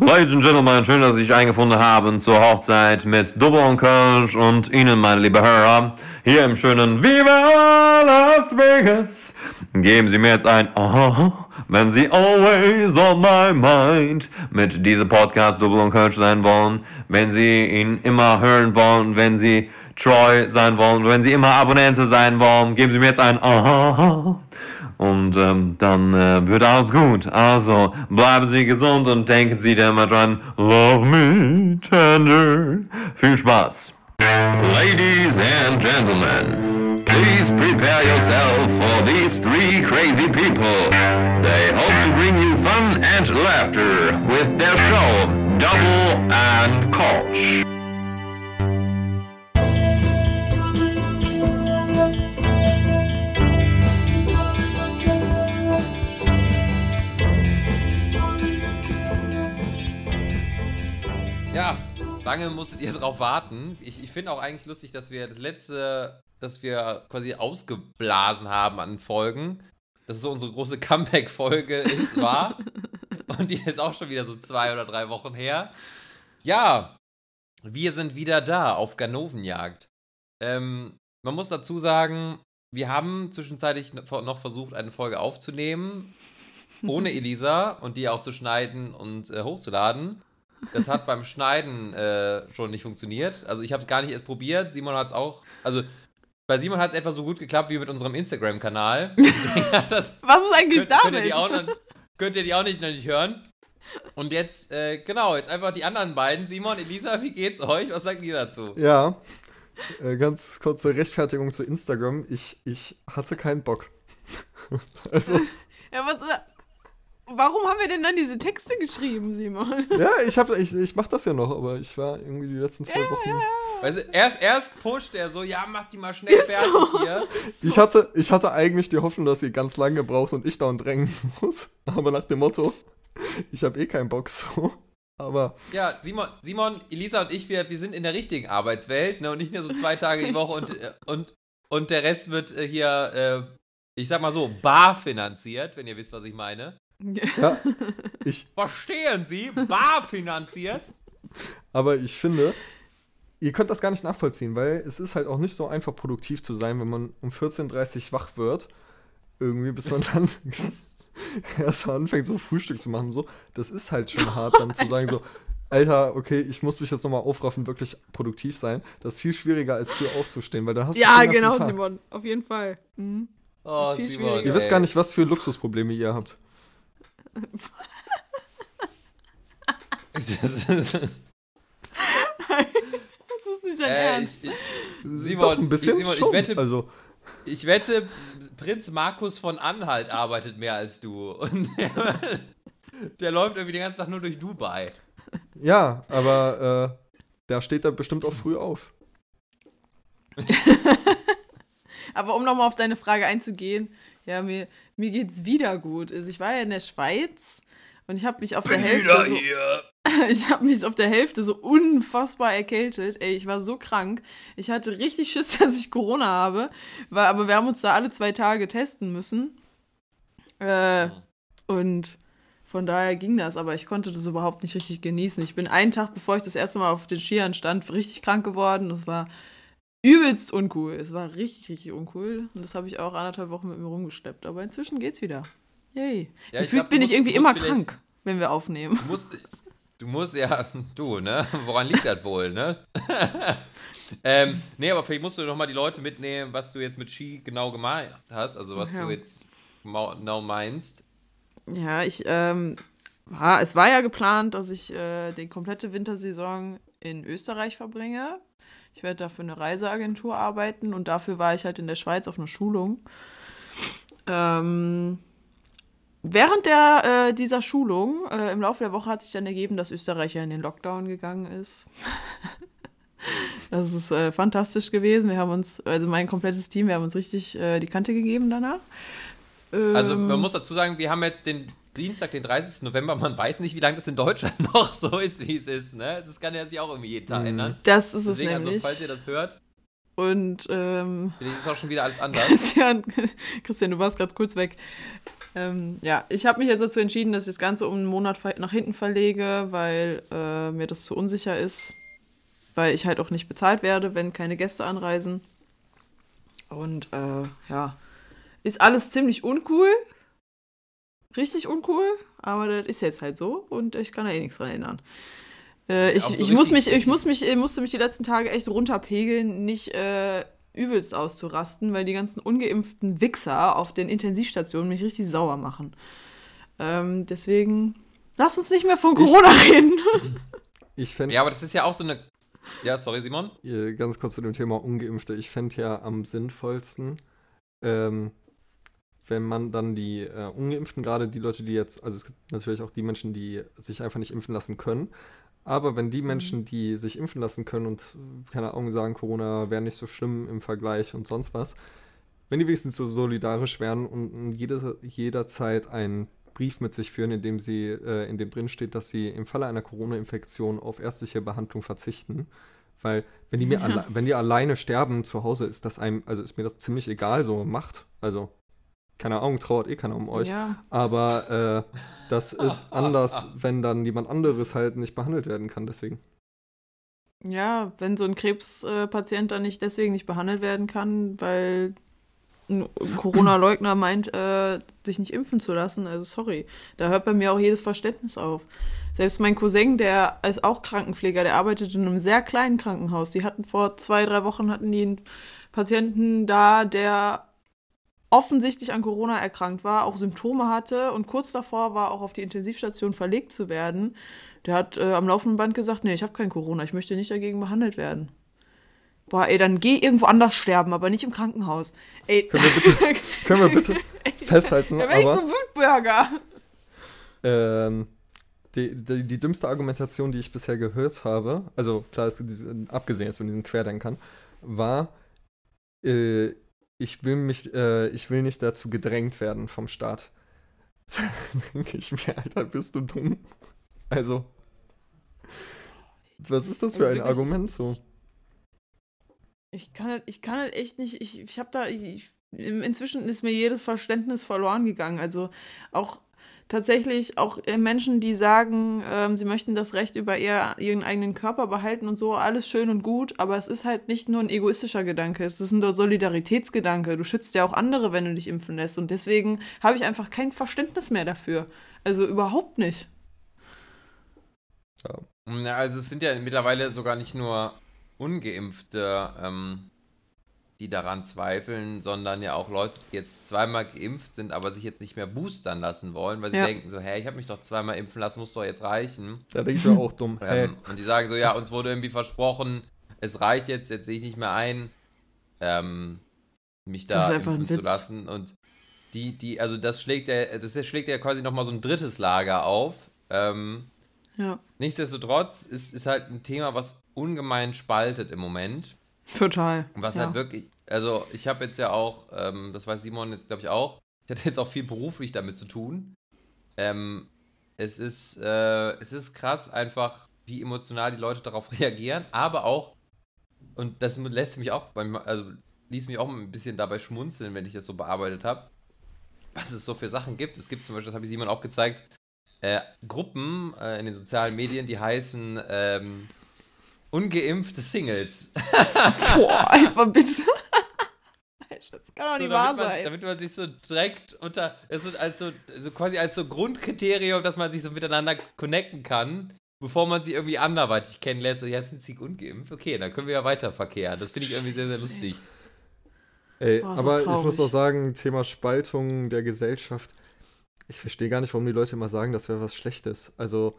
Ladies and Gentlemen, schön, dass Sie sich eingefunden haben zur Hochzeit mit Double und Kölsch und Ihnen, meine liebe Hörer, hier im schönen Viva Las Vegas. Geben Sie mir jetzt ein Aha, wenn Sie always on my mind mit diesem Podcast Double und Kölsch sein wollen, wenn Sie ihn immer hören wollen, wenn Sie treu sein wollen, wenn Sie immer Abonnente sein wollen, geben Sie mir jetzt ein Aha. Und ähm, dann äh, wird alles gut. Also bleiben Sie gesund und denken Sie immer dran, love me tender. Viel Spaß. Ladies and gentlemen, please prepare yourself for these three crazy people. They hope to bring you fun and laughter with their show, Double and Koch. Lange musstet ihr drauf warten. Ich, ich finde auch eigentlich lustig, dass wir das letzte, dass wir quasi ausgeblasen haben an Folgen, dass so unsere große Comeback-Folge ist, war. Und die ist auch schon wieder so zwei oder drei Wochen her. Ja, wir sind wieder da auf Ganovenjagd. Ähm, man muss dazu sagen, wir haben zwischenzeitlich noch versucht, eine Folge aufzunehmen, ohne Elisa und die auch zu schneiden und äh, hochzuladen. Das hat beim Schneiden äh, schon nicht funktioniert. Also ich habe es gar nicht erst probiert. Simon hat es auch. Also bei Simon hat es etwa so gut geklappt wie mit unserem Instagram-Kanal. Was ist eigentlich könnt, damit? Könnt ihr, die auch könnt ihr die auch nicht noch nicht hören? Und jetzt, äh, genau, jetzt einfach die anderen beiden. Simon, Elisa, wie geht's euch? Was sagt ihr dazu? Ja, äh, ganz kurze Rechtfertigung zu Instagram. Ich, ich hatte keinen Bock. also. Ja, was, warum haben wir denn dann diese Texte geschrieben, Simon? Ja, ich, hab, ich, ich mach das ja noch, aber ich war irgendwie die letzten zwei Ja, Wochen. ja, Weißt du, erst, erst pusht er so, ja, mach die mal schnell Ist fertig so. hier. Ich hatte, ich hatte eigentlich die Hoffnung, dass sie ganz lange braucht und ich dauernd drängen muss. Aber nach dem Motto, ich habe eh keinen Bock so. Aber Ja, Simon, Simon, Elisa und ich, wir, wir sind in der richtigen Arbeitswelt, ne? Und nicht nur so zwei Tage die Woche und, und, und der Rest wird äh, hier, äh, ich sag mal so, bar finanziert, wenn ihr wisst, was ich meine. Ja, ich, Verstehen Sie? Bar finanziert? aber ich finde, ihr könnt das gar nicht nachvollziehen, weil es ist halt auch nicht so einfach produktiv zu sein, wenn man um 14.30 Uhr wach wird. Irgendwie, bis man dann erst anfängt, so Frühstück zu machen. So. Das ist halt schon hart, dann zu sagen, so, Alter, okay, ich muss mich jetzt nochmal aufraffen, wirklich produktiv sein. Das ist viel schwieriger, als früh aufzustehen, weil da hast du Ja, genau. Simon. Auf jeden Fall. Mhm. Oh, Viel Simon. schwieriger. Ihr wisst gar nicht, was für Luxusprobleme ihr habt. Das ist, Das ist nicht dein äh, Ernst. ich, Simon, Doch, ein bisschen Simon, ich wette- also, ich wette, Prinz Markus von Anhalt arbeitet mehr als du. Und der, der läuft irgendwie den ganzen Tag nur durch Dubai. ja, aber äh, der steht da bestimmt auch früh auf. Aber um nochmal auf deine Frage einzugehen, ja, mir, mir geht's wieder gut. Also ich war ja in der Schweiz und ich habe mich auf der Hälfte so, ich habe mich auf der Hälfte so unfassbar erkältet. Ey, ich war so krank. Ich hatte richtig Schiss, dass ich Corona habe, weil, aber wir haben uns da alle zwei Tage testen müssen. Äh, und von daher ging das, aber ich konnte das überhaupt nicht richtig genießen. Ich bin einen Tag, bevor ich das erste Mal auf den Skiern stand, richtig krank geworden. Das war übelst uncool. Es war richtig, richtig uncool. Und das habe ich auch anderthalb Wochen mit mir rumgeschleppt. Aber inzwischen geht's wieder. Yay. Ja, ich Gefühlt glaub, bin musst- ich irgendwie immer krank, wenn wir aufnehmen. Du musst, du musst ja, du, ne? Woran liegt das wohl, ne? ähm, nee, aber vielleicht musst du noch mal die Leute mitnehmen, was du jetzt mit Ski genau gemacht hast, also was Ja. du jetzt genau meinst. Ja, ich, ähm, war, es war ja geplant, dass ich äh, die komplette Wintersaison in Österreich verbringe. Ich werde da für eine Reiseagentur arbeiten und dafür war ich halt in der Schweiz auf einer Schulung. Ähm, während der, äh, dieser Schulung, äh, im Laufe der Woche hat sich dann ergeben, dass Österreich ja in den Lockdown gegangen ist. das ist äh, fantastisch gewesen. Wir haben uns, also mein komplettes Team, wir haben uns richtig äh, die Kante gegeben danach. Also Ähm, man muss dazu sagen, wir haben jetzt den Dienstag, den 30. November, man weiß nicht, wie lange das in Deutschland noch so ist, wie es ist, ne? Das kann ja sich auch irgendwie jeden Tag Mhm. ändern. das ist es Deswegen, also, nämlich. falls ihr das hört, Und ähm, vielleicht ist auch schon wieder alles anders. Christian, Christian, du warst gerade kurz weg. Ähm, ja, ich habe mich jetzt dazu entschieden, dass ich das Ganze um einen Monat nach hinten verlege, weil äh, mir das zu unsicher ist. Weil ich halt auch nicht bezahlt werde, wenn keine Gäste anreisen. Und äh, ja, ist alles ziemlich uncool. Richtig uncool, aber das ist jetzt halt so und ich kann da eh nichts dran ändern. Äh, ich so ich, muss mich, ich muss mich, ich musste mich die letzten Tage echt runterpegeln, nicht äh, übelst auszurasten, weil die ganzen ungeimpften Wichser auf den Intensivstationen mich richtig sauer machen. Ähm, deswegen, lass uns nicht mehr von Corona reden. Ich fände, Ja, aber das ist ja auch so eine. Ja, sorry, Simon. Äh, ganz kurz zu dem Thema Ungeimpfte. Ich fände ja am sinnvollsten, ähm, wenn man dann die äh, Ungeimpften, gerade die Leute, die jetzt, also es gibt natürlich auch die Menschen, die sich einfach nicht impfen lassen können, aber wenn die Menschen, die sich impfen lassen können und, äh, keine Ahnung, sagen, Corona wäre nicht so schlimm im Vergleich und sonst was, wenn die wenigstens so solidarisch wären und in jeder, jederzeit einen Brief mit sich führen, in dem sie, äh, in dem drin steht, dass sie im Falle einer Corona-Infektion auf ärztliche Behandlung verzichten. Weil, wenn die mir alle, wenn die alleine sterben zu Hause, ist das einem, also ist mir das ziemlich egal, so macht. Also, keine Ahnung, trauert eh keiner um euch. Ja, Aber äh, das ist anders, wenn dann jemand anderes halt nicht behandelt werden kann, deswegen. ja, wenn so ein Krebspatient dann nicht deswegen nicht behandelt werden kann, weil ein Corona-Leugner meint, äh, sich nicht impfen zu lassen, also sorry, da hört bei mir auch jedes Verständnis auf. Selbst mein Cousin, der ist auch Krankenpfleger, der arbeitet in einem sehr kleinen Krankenhaus. Die hatten vor zwei, drei Wochen hatten die einen Patienten da, der offensichtlich an Corona erkrankt war, auch Symptome hatte und kurz davor war, auch auf die Intensivstation verlegt zu werden. Der hat äh, am laufenden Band gesagt, nee, ich habe kein Corona, ich möchte nicht dagegen behandelt werden. Boah, ey, dann geh irgendwo anders sterben, aber nicht im Krankenhaus. Ey, Können wir bitte, können wir bitte festhalten, da wäre ich so ein Wutbürger. ähm, die, die, die dümmste Argumentation, die ich bisher gehört habe, also klar, ist abgesehen jetzt von diesen Querdenkern, war, äh, ich will mich, äh, ich will nicht dazu gedrängt werden vom Staat. Denke ich mir, Alter, bist du dumm? Also, was ist das für Also ein Argument so? Ich kann halt, ich kann halt echt nicht, ich, ich habe da, ich, inzwischen ist mir jedes Verständnis verloren gegangen. Also auch tatsächlich auch äh, Menschen, die sagen, ähm, sie möchten das Recht über ihr, ihren eigenen Körper behalten und so, alles schön und gut, aber es ist halt nicht nur ein egoistischer Gedanke, es ist ein Solidaritätsgedanke. Du schützt ja auch andere, wenn du dich impfen lässt. Und deswegen habe ich einfach kein Verständnis mehr dafür. Also überhaupt nicht. Ja, also es sind ja mittlerweile sogar nicht nur Ungeimpfte, ähm, die daran zweifeln, sondern ja auch Leute, die jetzt zweimal geimpft sind, aber sich jetzt nicht mehr boostern lassen wollen, weil sie Ja. denken so, hey, ich habe mich doch zweimal impfen lassen, muss doch jetzt reichen. Da denke ich mir auch dumm. Hey, Ähm, und die sagen so, ja, uns wurde irgendwie versprochen, es reicht jetzt, jetzt sehe ich nicht mehr ein, ähm, mich da impfen zu lassen. Und die, die, also das schlägt ja, das schlägt ja quasi nochmal so ein drittes Lager auf. Ähm, Ja, nichtsdestotrotz ist, ist halt ein Thema, was ungemein spaltet im Moment. Total. Was ja. halt wirklich, also ich habe jetzt ja auch, ähm, das weiß Simon jetzt glaube ich auch, ich hatte jetzt auch viel beruflich damit zu tun. Ähm, es ist, äh, es ist krass einfach, wie emotional die Leute darauf reagieren, aber auch, und das lässt mich auch, beim, also ließ mich auch ein bisschen dabei schmunzeln, wenn ich das so bearbeitet habe, was es so für Sachen gibt. Es gibt zum Beispiel, das habe ich Simon auch gezeigt, äh, Gruppen äh, in den sozialen Medien, die heißen ähm, ungeimpfte Singles. Boah, einfach bitte. Das kann doch So, nicht wahr damit, man, sein. damit man sich so direkt unter, es wird als so, so quasi als so Grundkriterium, dass man sich so miteinander connecten kann, bevor man sie irgendwie anderweitig kennenlernt. So, ja, sind sie ungeimpft? Okay, dann können wir ja weiter verkehren. Das finde ich irgendwie sehr, sehr lustig. Ey, Boah, aber ich muss auch sagen, Thema Spaltung der Gesellschaft. Ich verstehe gar nicht, warum die Leute immer sagen, das wäre was Schlechtes. Also,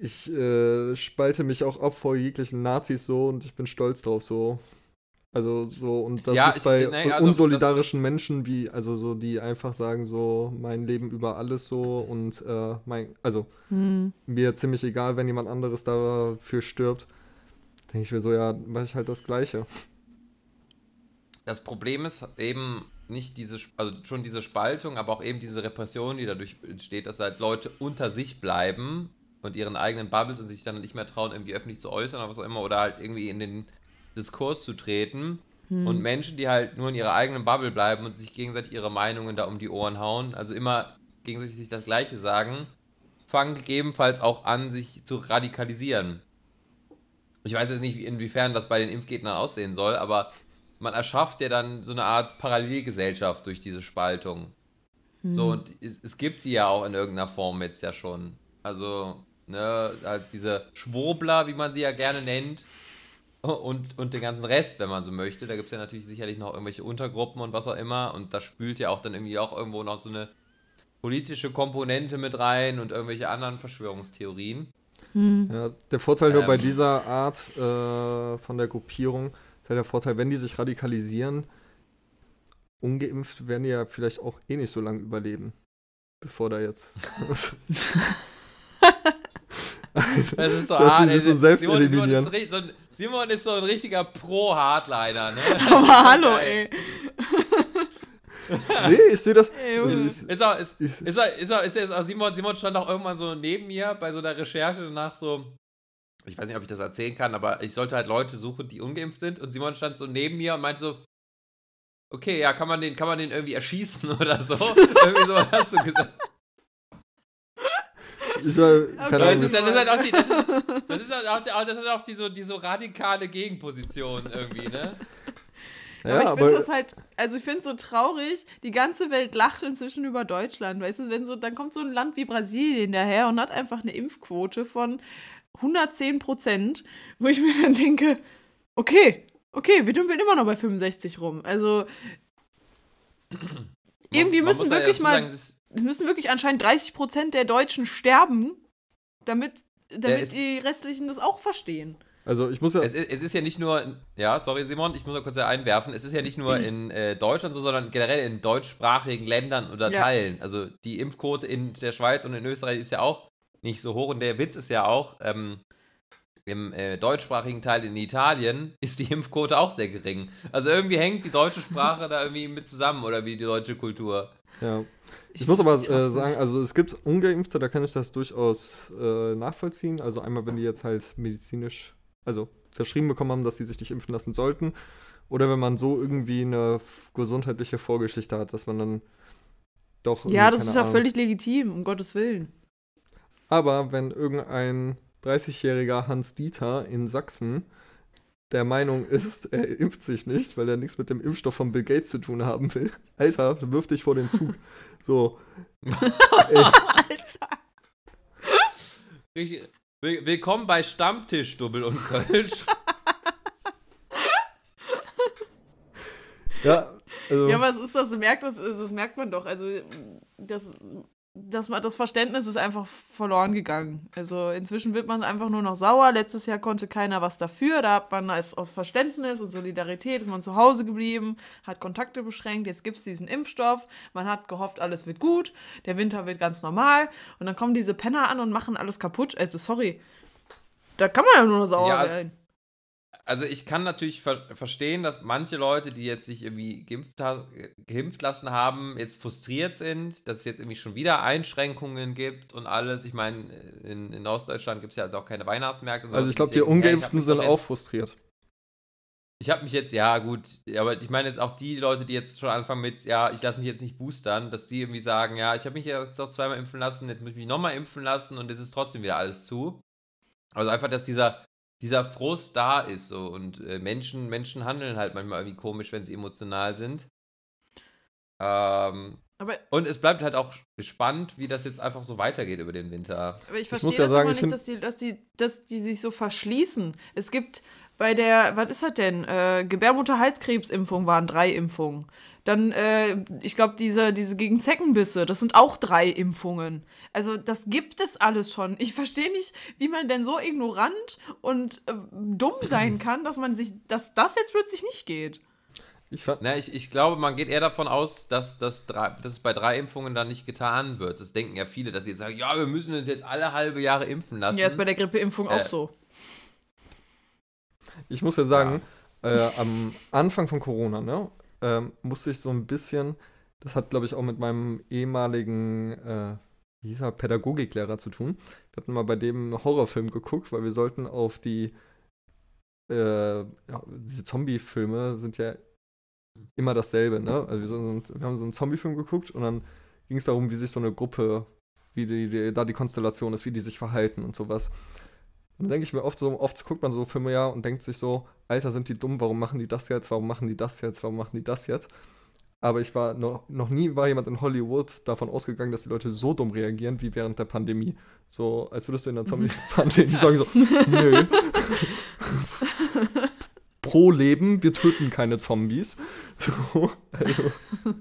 ich äh, spalte mich auch ab vor jeglichen Nazis so und ich bin stolz drauf so. Also so, und das Ja, ist ich- bei nee, also unsolidarischen Menschen, wie, also so, die einfach sagen so, mein Leben über alles so und äh, mein, also Hm. mir ziemlich egal, wenn jemand anderes dafür stirbt. Denke ich mir so, ja, mache ich halt das Gleiche. Das Problem ist eben nicht diese, also schon diese Spaltung, aber auch eben diese Repression, die dadurch entsteht, dass halt Leute unter sich bleiben und ihren eigenen Bubbles und sich dann nicht mehr trauen, irgendwie öffentlich zu äußern oder was auch immer, oder halt irgendwie in den Diskurs zu treten. Hm. Und Menschen, die halt nur in ihrer eigenen Bubble bleiben und sich gegenseitig ihre Meinungen da um die Ohren hauen, also immer gegenseitig sich das Gleiche sagen, fangen gegebenenfalls auch an, sich zu radikalisieren. Ich weiß jetzt nicht, inwiefern das bei den Impfgegnern aussehen soll, aber man erschafft ja dann so eine Art Parallelgesellschaft durch diese Spaltung. So, und es, es gibt die ja auch in irgendeiner Form jetzt ja schon. Also, ne, halt diese Schwurbler, wie man sie ja gerne nennt, und, und den ganzen Rest, wenn man so möchte. Da gibt es ja natürlich sicherlich noch irgendwelche Untergruppen und was auch immer. Und da spült ja auch dann irgendwie auch irgendwo noch so eine politische Komponente mit rein und irgendwelche anderen Verschwörungstheorien. Ja, der Vorteil nur bei Ähm. dieser Art äh, von der Gruppierung ist halt der Vorteil, wenn die sich radikalisieren, ungeimpft werden die ja vielleicht auch eh nicht so lange überleben. Bevor da jetzt. Das ist so, Dass ah, so selbst Simon, Simon, ist so, ein- Simon ist so ein richtiger Pro-Hardliner, ne? Aber hallo, ey. nee, ich sehe das. Ey, Junge. ich, Ist er, ist, Ich- ist er, ist er, ist er, ist er, Simon, Simon stand auch irgendwann so neben mir bei so einer Recherche danach so, ich weiß nicht, ob ich das erzählen kann, aber ich sollte halt Leute suchen, die ungeimpft sind und Simon stand so neben mir und meinte so, okay, ja, kann man den, kann man den irgendwie erschießen oder so? irgendwie so hast du gesagt. Ich war, Okay. Das ist, ja- das ist halt auch die, das ist, das ist halt auch, das ist auch die, so, die so radikale Gegenposition irgendwie, ne? ja, aber ich finde das halt, also ich finde es so traurig, die ganze Welt lacht inzwischen über Deutschland, weißt du, wenn so, dann kommt so ein Land wie Brasilien daher und hat einfach eine Impfquote von 110 Prozent, wo ich mir dann denke, okay, okay, wir dümpeln immer noch bei 65 rum, also irgendwie Man müssen muss halt wirklich dazu mal, sagen, das- es müssen wirklich anscheinend 30 Prozent der Deutschen sterben, damit, damit ist- die restlichen das auch verstehen. also ich muss ja. Es ist, es ist ja nicht nur, in- ja, sorry Simon, ich muss noch kurz einwerfen, es ist ja nicht nur in äh, Deutschland so, sondern generell in deutschsprachigen Ländern oder Ja. Teilen. Also die Impfquote in der Schweiz und in Österreich ist ja auch nicht so hoch und der Witz ist ja auch, ähm, im äh, deutschsprachigen Teil in Italien ist die Impfquote auch sehr gering. Also irgendwie hängt die deutsche Sprache da irgendwie mit zusammen oder wie die deutsche Kultur. Ja. Ich, muss aber ich äh, sagen, also es gibt Ungeimpfte, da kann ich das durchaus äh, nachvollziehen. Also einmal, wenn die jetzt halt medizinisch, also verschrieben bekommen haben, dass sie sich nicht impfen lassen sollten. Oder wenn man so irgendwie eine gesundheitliche Vorgeschichte hat, dass man dann doch. Ja, das ist ja Ahnung. völlig legitim, um Gottes Willen. Aber wenn irgendein 30-jähriger Hans Dieter in Sachsen der Meinung ist, er impft sich nicht, weil er nichts mit dem Impfstoff von Bill Gates zu tun haben will, Alter, wirf dich vor den Zug. So, Alter. Will- Willkommen bei Stammtisch Double und Kölsch. ja, also. Ja, was ist das? Merkt das, das merkt man doch. Also, das, das, das Verständnis ist einfach verloren gegangen. Also, inzwischen wird man einfach nur noch sauer. Letztes Jahr konnte keiner was dafür. Da hat man als, aus Verständnis und Solidarität ist man zu Hause geblieben, hat Kontakte beschränkt. Jetzt gibt es diesen Impfstoff. Man hat gehofft, alles wird gut. Der Winter wird ganz normal. Und dann kommen diese Penner an und machen alles kaputt. Also, sorry. Da kann man ja nur noch sauer Ja, werden. Also ich kann natürlich ver verstehen, dass manche Leute, die jetzt sich irgendwie geimpft, geimpft lassen haben, jetzt frustriert sind, dass es jetzt irgendwie schon wieder Einschränkungen gibt und alles. Ich meine, in, in Ostdeutschland gibt es ja also auch keine Weihnachtsmärkte. Und Also ich glaube, die Ungeimpften sind doch auch frustriert. Ich habe mich jetzt, ja gut, aber ich meine jetzt auch die Leute, die jetzt schon anfangen mit, ja, ich lasse mich jetzt nicht boostern, dass die irgendwie sagen, ja, ich habe mich jetzt auch zweimal impfen lassen, jetzt muss ich mich nochmal impfen lassen und jetzt ist trotzdem wieder alles zu. Also einfach, dass dieser, dieser Frust da ist so und äh, Menschen, Menschen handeln halt manchmal irgendwie komisch, wenn sie emotional sind. Ähm, Aber und es bleibt halt auch spannend, wie das jetzt einfach so weitergeht über den Winter. Aber ich muss verstehe ja das sagen, immer ich nicht, dass die, dass, die, dass die sich so verschließen. Es gibt bei der, was ist das denn? Äh, Gebärmutterhalskrebsimpfung waren drei Impfungen. Dann, äh, ich glaube, diese, diese gegen Zeckenbisse, das sind auch drei Impfungen. Also, das gibt es alles schon. Ich verstehe nicht, wie man denn so ignorant und äh, dumm sein kann, dass man sich, dass das jetzt plötzlich nicht geht. Ich Na, ich, ich glaube, man geht eher davon aus, dass, das drei, dass es bei drei Impfungen dann nicht getan wird. Das denken ja viele, dass sie jetzt sagen, ja, wir müssen uns jetzt alle halbe Jahre impfen lassen. Ja, ist bei der Grippeimpfung Äh, auch so. ich muss ja sagen, Äh, am Anfang von Corona, ne, ähm, musste ich so ein bisschen, das hat, glaube ich, auch mit meinem ehemaligen, äh, wie hieß er, Pädagogiklehrer zu tun. Wir hatten mal bei dem einen Horrorfilm geguckt, weil wir sollten auf die äh, ja, diese Zombie-Filme sind ja immer dasselbe, ne? Also wir, sind, wir haben so einen Zombie-Film geguckt und dann ging es darum, wie sich so eine Gruppe, wie die, die, da die Konstellation ist, wie die sich verhalten und sowas. Und dann denke ich mir oft so, oft guckt man so Filme ja und denkt sich so, Alter, sind die dumm, warum machen die das jetzt, warum machen die das jetzt, warum machen die das jetzt? Aber ich war noch, noch nie war jemand in Hollywood davon ausgegangen, dass die Leute so dumm reagieren wie während der Pandemie. So, als würdest du in der Zombie-Pandemie sagen so, nö. Pro Leben, wir töten keine Zombies. So, also.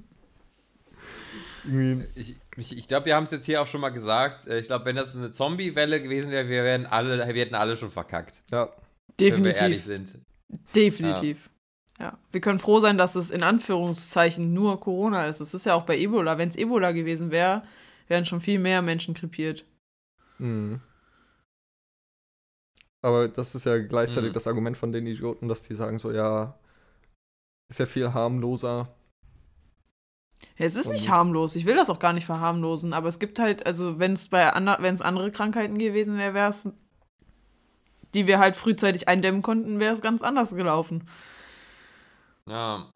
Irgendwie, Ich, ich, ich glaube, wir haben es jetzt hier auch schon mal gesagt. Äh, Ich glaube, wenn das eine Zombie-Welle gewesen wäre, wir, wären alle, wir hätten alle schon verkackt. ja, Wenn wir ehrlich Definitiv. sind. Definitiv. Ja. Wir können froh sein, dass es in Anführungszeichen nur Corona ist. Es ist ja auch bei Ebola. Wenn es Ebola gewesen wäre, wären schon viel mehr Menschen krepiert. Mhm. Aber das ist ja gleichzeitig Mhm. das Argument von den Idioten, dass die sagen so, ja, ist ja viel harmloser. Ja, es ist nicht Und- harmlos. Ich will das auch gar nicht verharmlosen. Aber es gibt halt, also wenn es bei ander, wenn es andere Krankheiten gewesen wäre, wäre es, die wir halt frühzeitig eindämmen konnten, wäre es ganz anders gelaufen. Ja.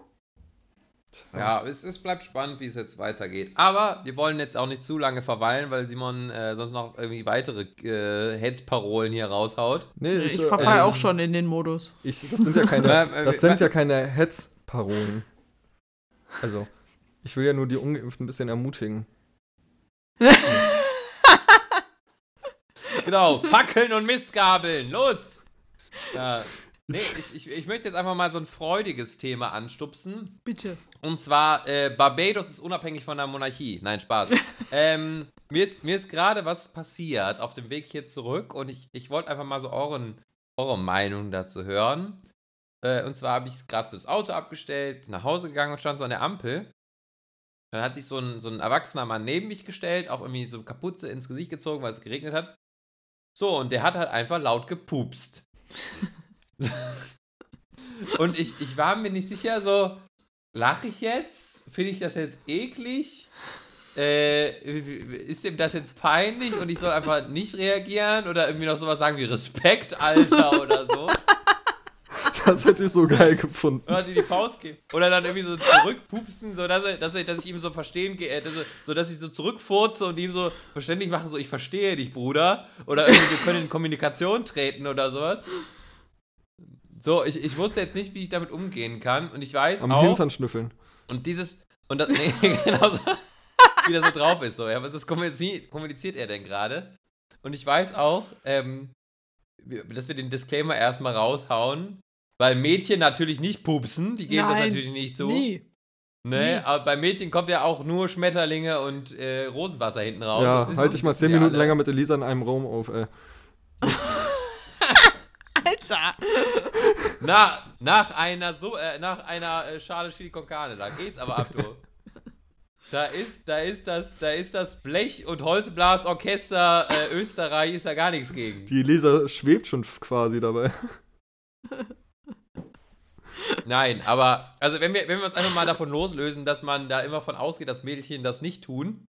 Ja, es, es bleibt spannend, wie es jetzt weitergeht. Aber wir wollen jetzt auch nicht zu lange verweilen, weil Simon äh, sonst noch irgendwie weitere äh, Hetzparolen hier raushaut. Nee, Ich äh, verfalle also, auch schon in den Modus. Ich, das sind ja keine, Ja, äh, das sind ja keine Hetzparolen. Also, ich will ja nur die Ungeimpften ein bisschen ermutigen. Genau, Fackeln und Mistgabeln, los! Ja. Nee, ich, ich, ich möchte jetzt einfach mal so ein freudiges Thema anstupsen. Bitte. Und zwar, äh, Barbados ist unabhängig von der Monarchie. Nein, Spaß. ähm, mir ist, mir ist gerade was passiert auf dem Weg hier zurück und ich, ich wollte einfach mal so euren, eure Meinung dazu hören. Äh, und zwar habe ich gerade so das Auto abgestellt, bin nach Hause gegangen und stand so an der Ampel. Dann hat sich so ein, so ein erwachsener Mann neben mich gestellt, auch irgendwie so Kapuze ins Gesicht gezogen, weil es geregnet hat. So, und der hat halt einfach laut gepupst. und ich, ich war mir nicht sicher, so, lache ich jetzt? Finde ich das jetzt eklig? Äh, ist ihm das jetzt peinlich und ich soll einfach nicht reagieren oder irgendwie noch sowas sagen wie Respekt, Alter, oder so? Das hätte ich so geil gefunden. Oder die die Faust geben. Oder dann irgendwie so zurückpupsen, so dass, er, dass, er, dass ich ihm so verstehen gehe, äh, dass er- so dass ich so zurückfurze und ihm so verständlich mache, so ich verstehe dich, Bruder. Oder irgendwie wir können in Kommunikation treten oder sowas. So, ich, ich wusste jetzt nicht, wie ich damit umgehen kann. Und ich weiß Am auch. Hintern schnüffeln. Und dieses. Und das, nee, genau so, wie der so drauf ist. So, ja, was, was kommuniziert, er denn gerade? Und ich weiß auch, ähm, dass wir den Disclaimer erstmal raushauen, weil Mädchen natürlich nicht pupsen, die geben das Nein, natürlich nicht zu. Nie. Ne? nie. Aber bei Mädchen kommt ja auch nur Schmetterlinge und äh, Rosenwasser hinten raus. ja, Das halte ich mal zehn Minuten alle. länger mit Elisa in einem Raum auf, ey. Alter. Nach, nach einer, so, äh, nach einer äh, Schale Chili con Carne, da geht's aber ab, du. Da ist, da ist das, da ist das Blech- und Holzblasorchester äh, Österreich ist da gar nichts gegen. Die Elisa schwebt schon quasi dabei. Nein, aber also wenn wir, wenn wir uns einfach mal davon loslösen, dass man da immer von ausgeht, dass Mädchen das nicht tun,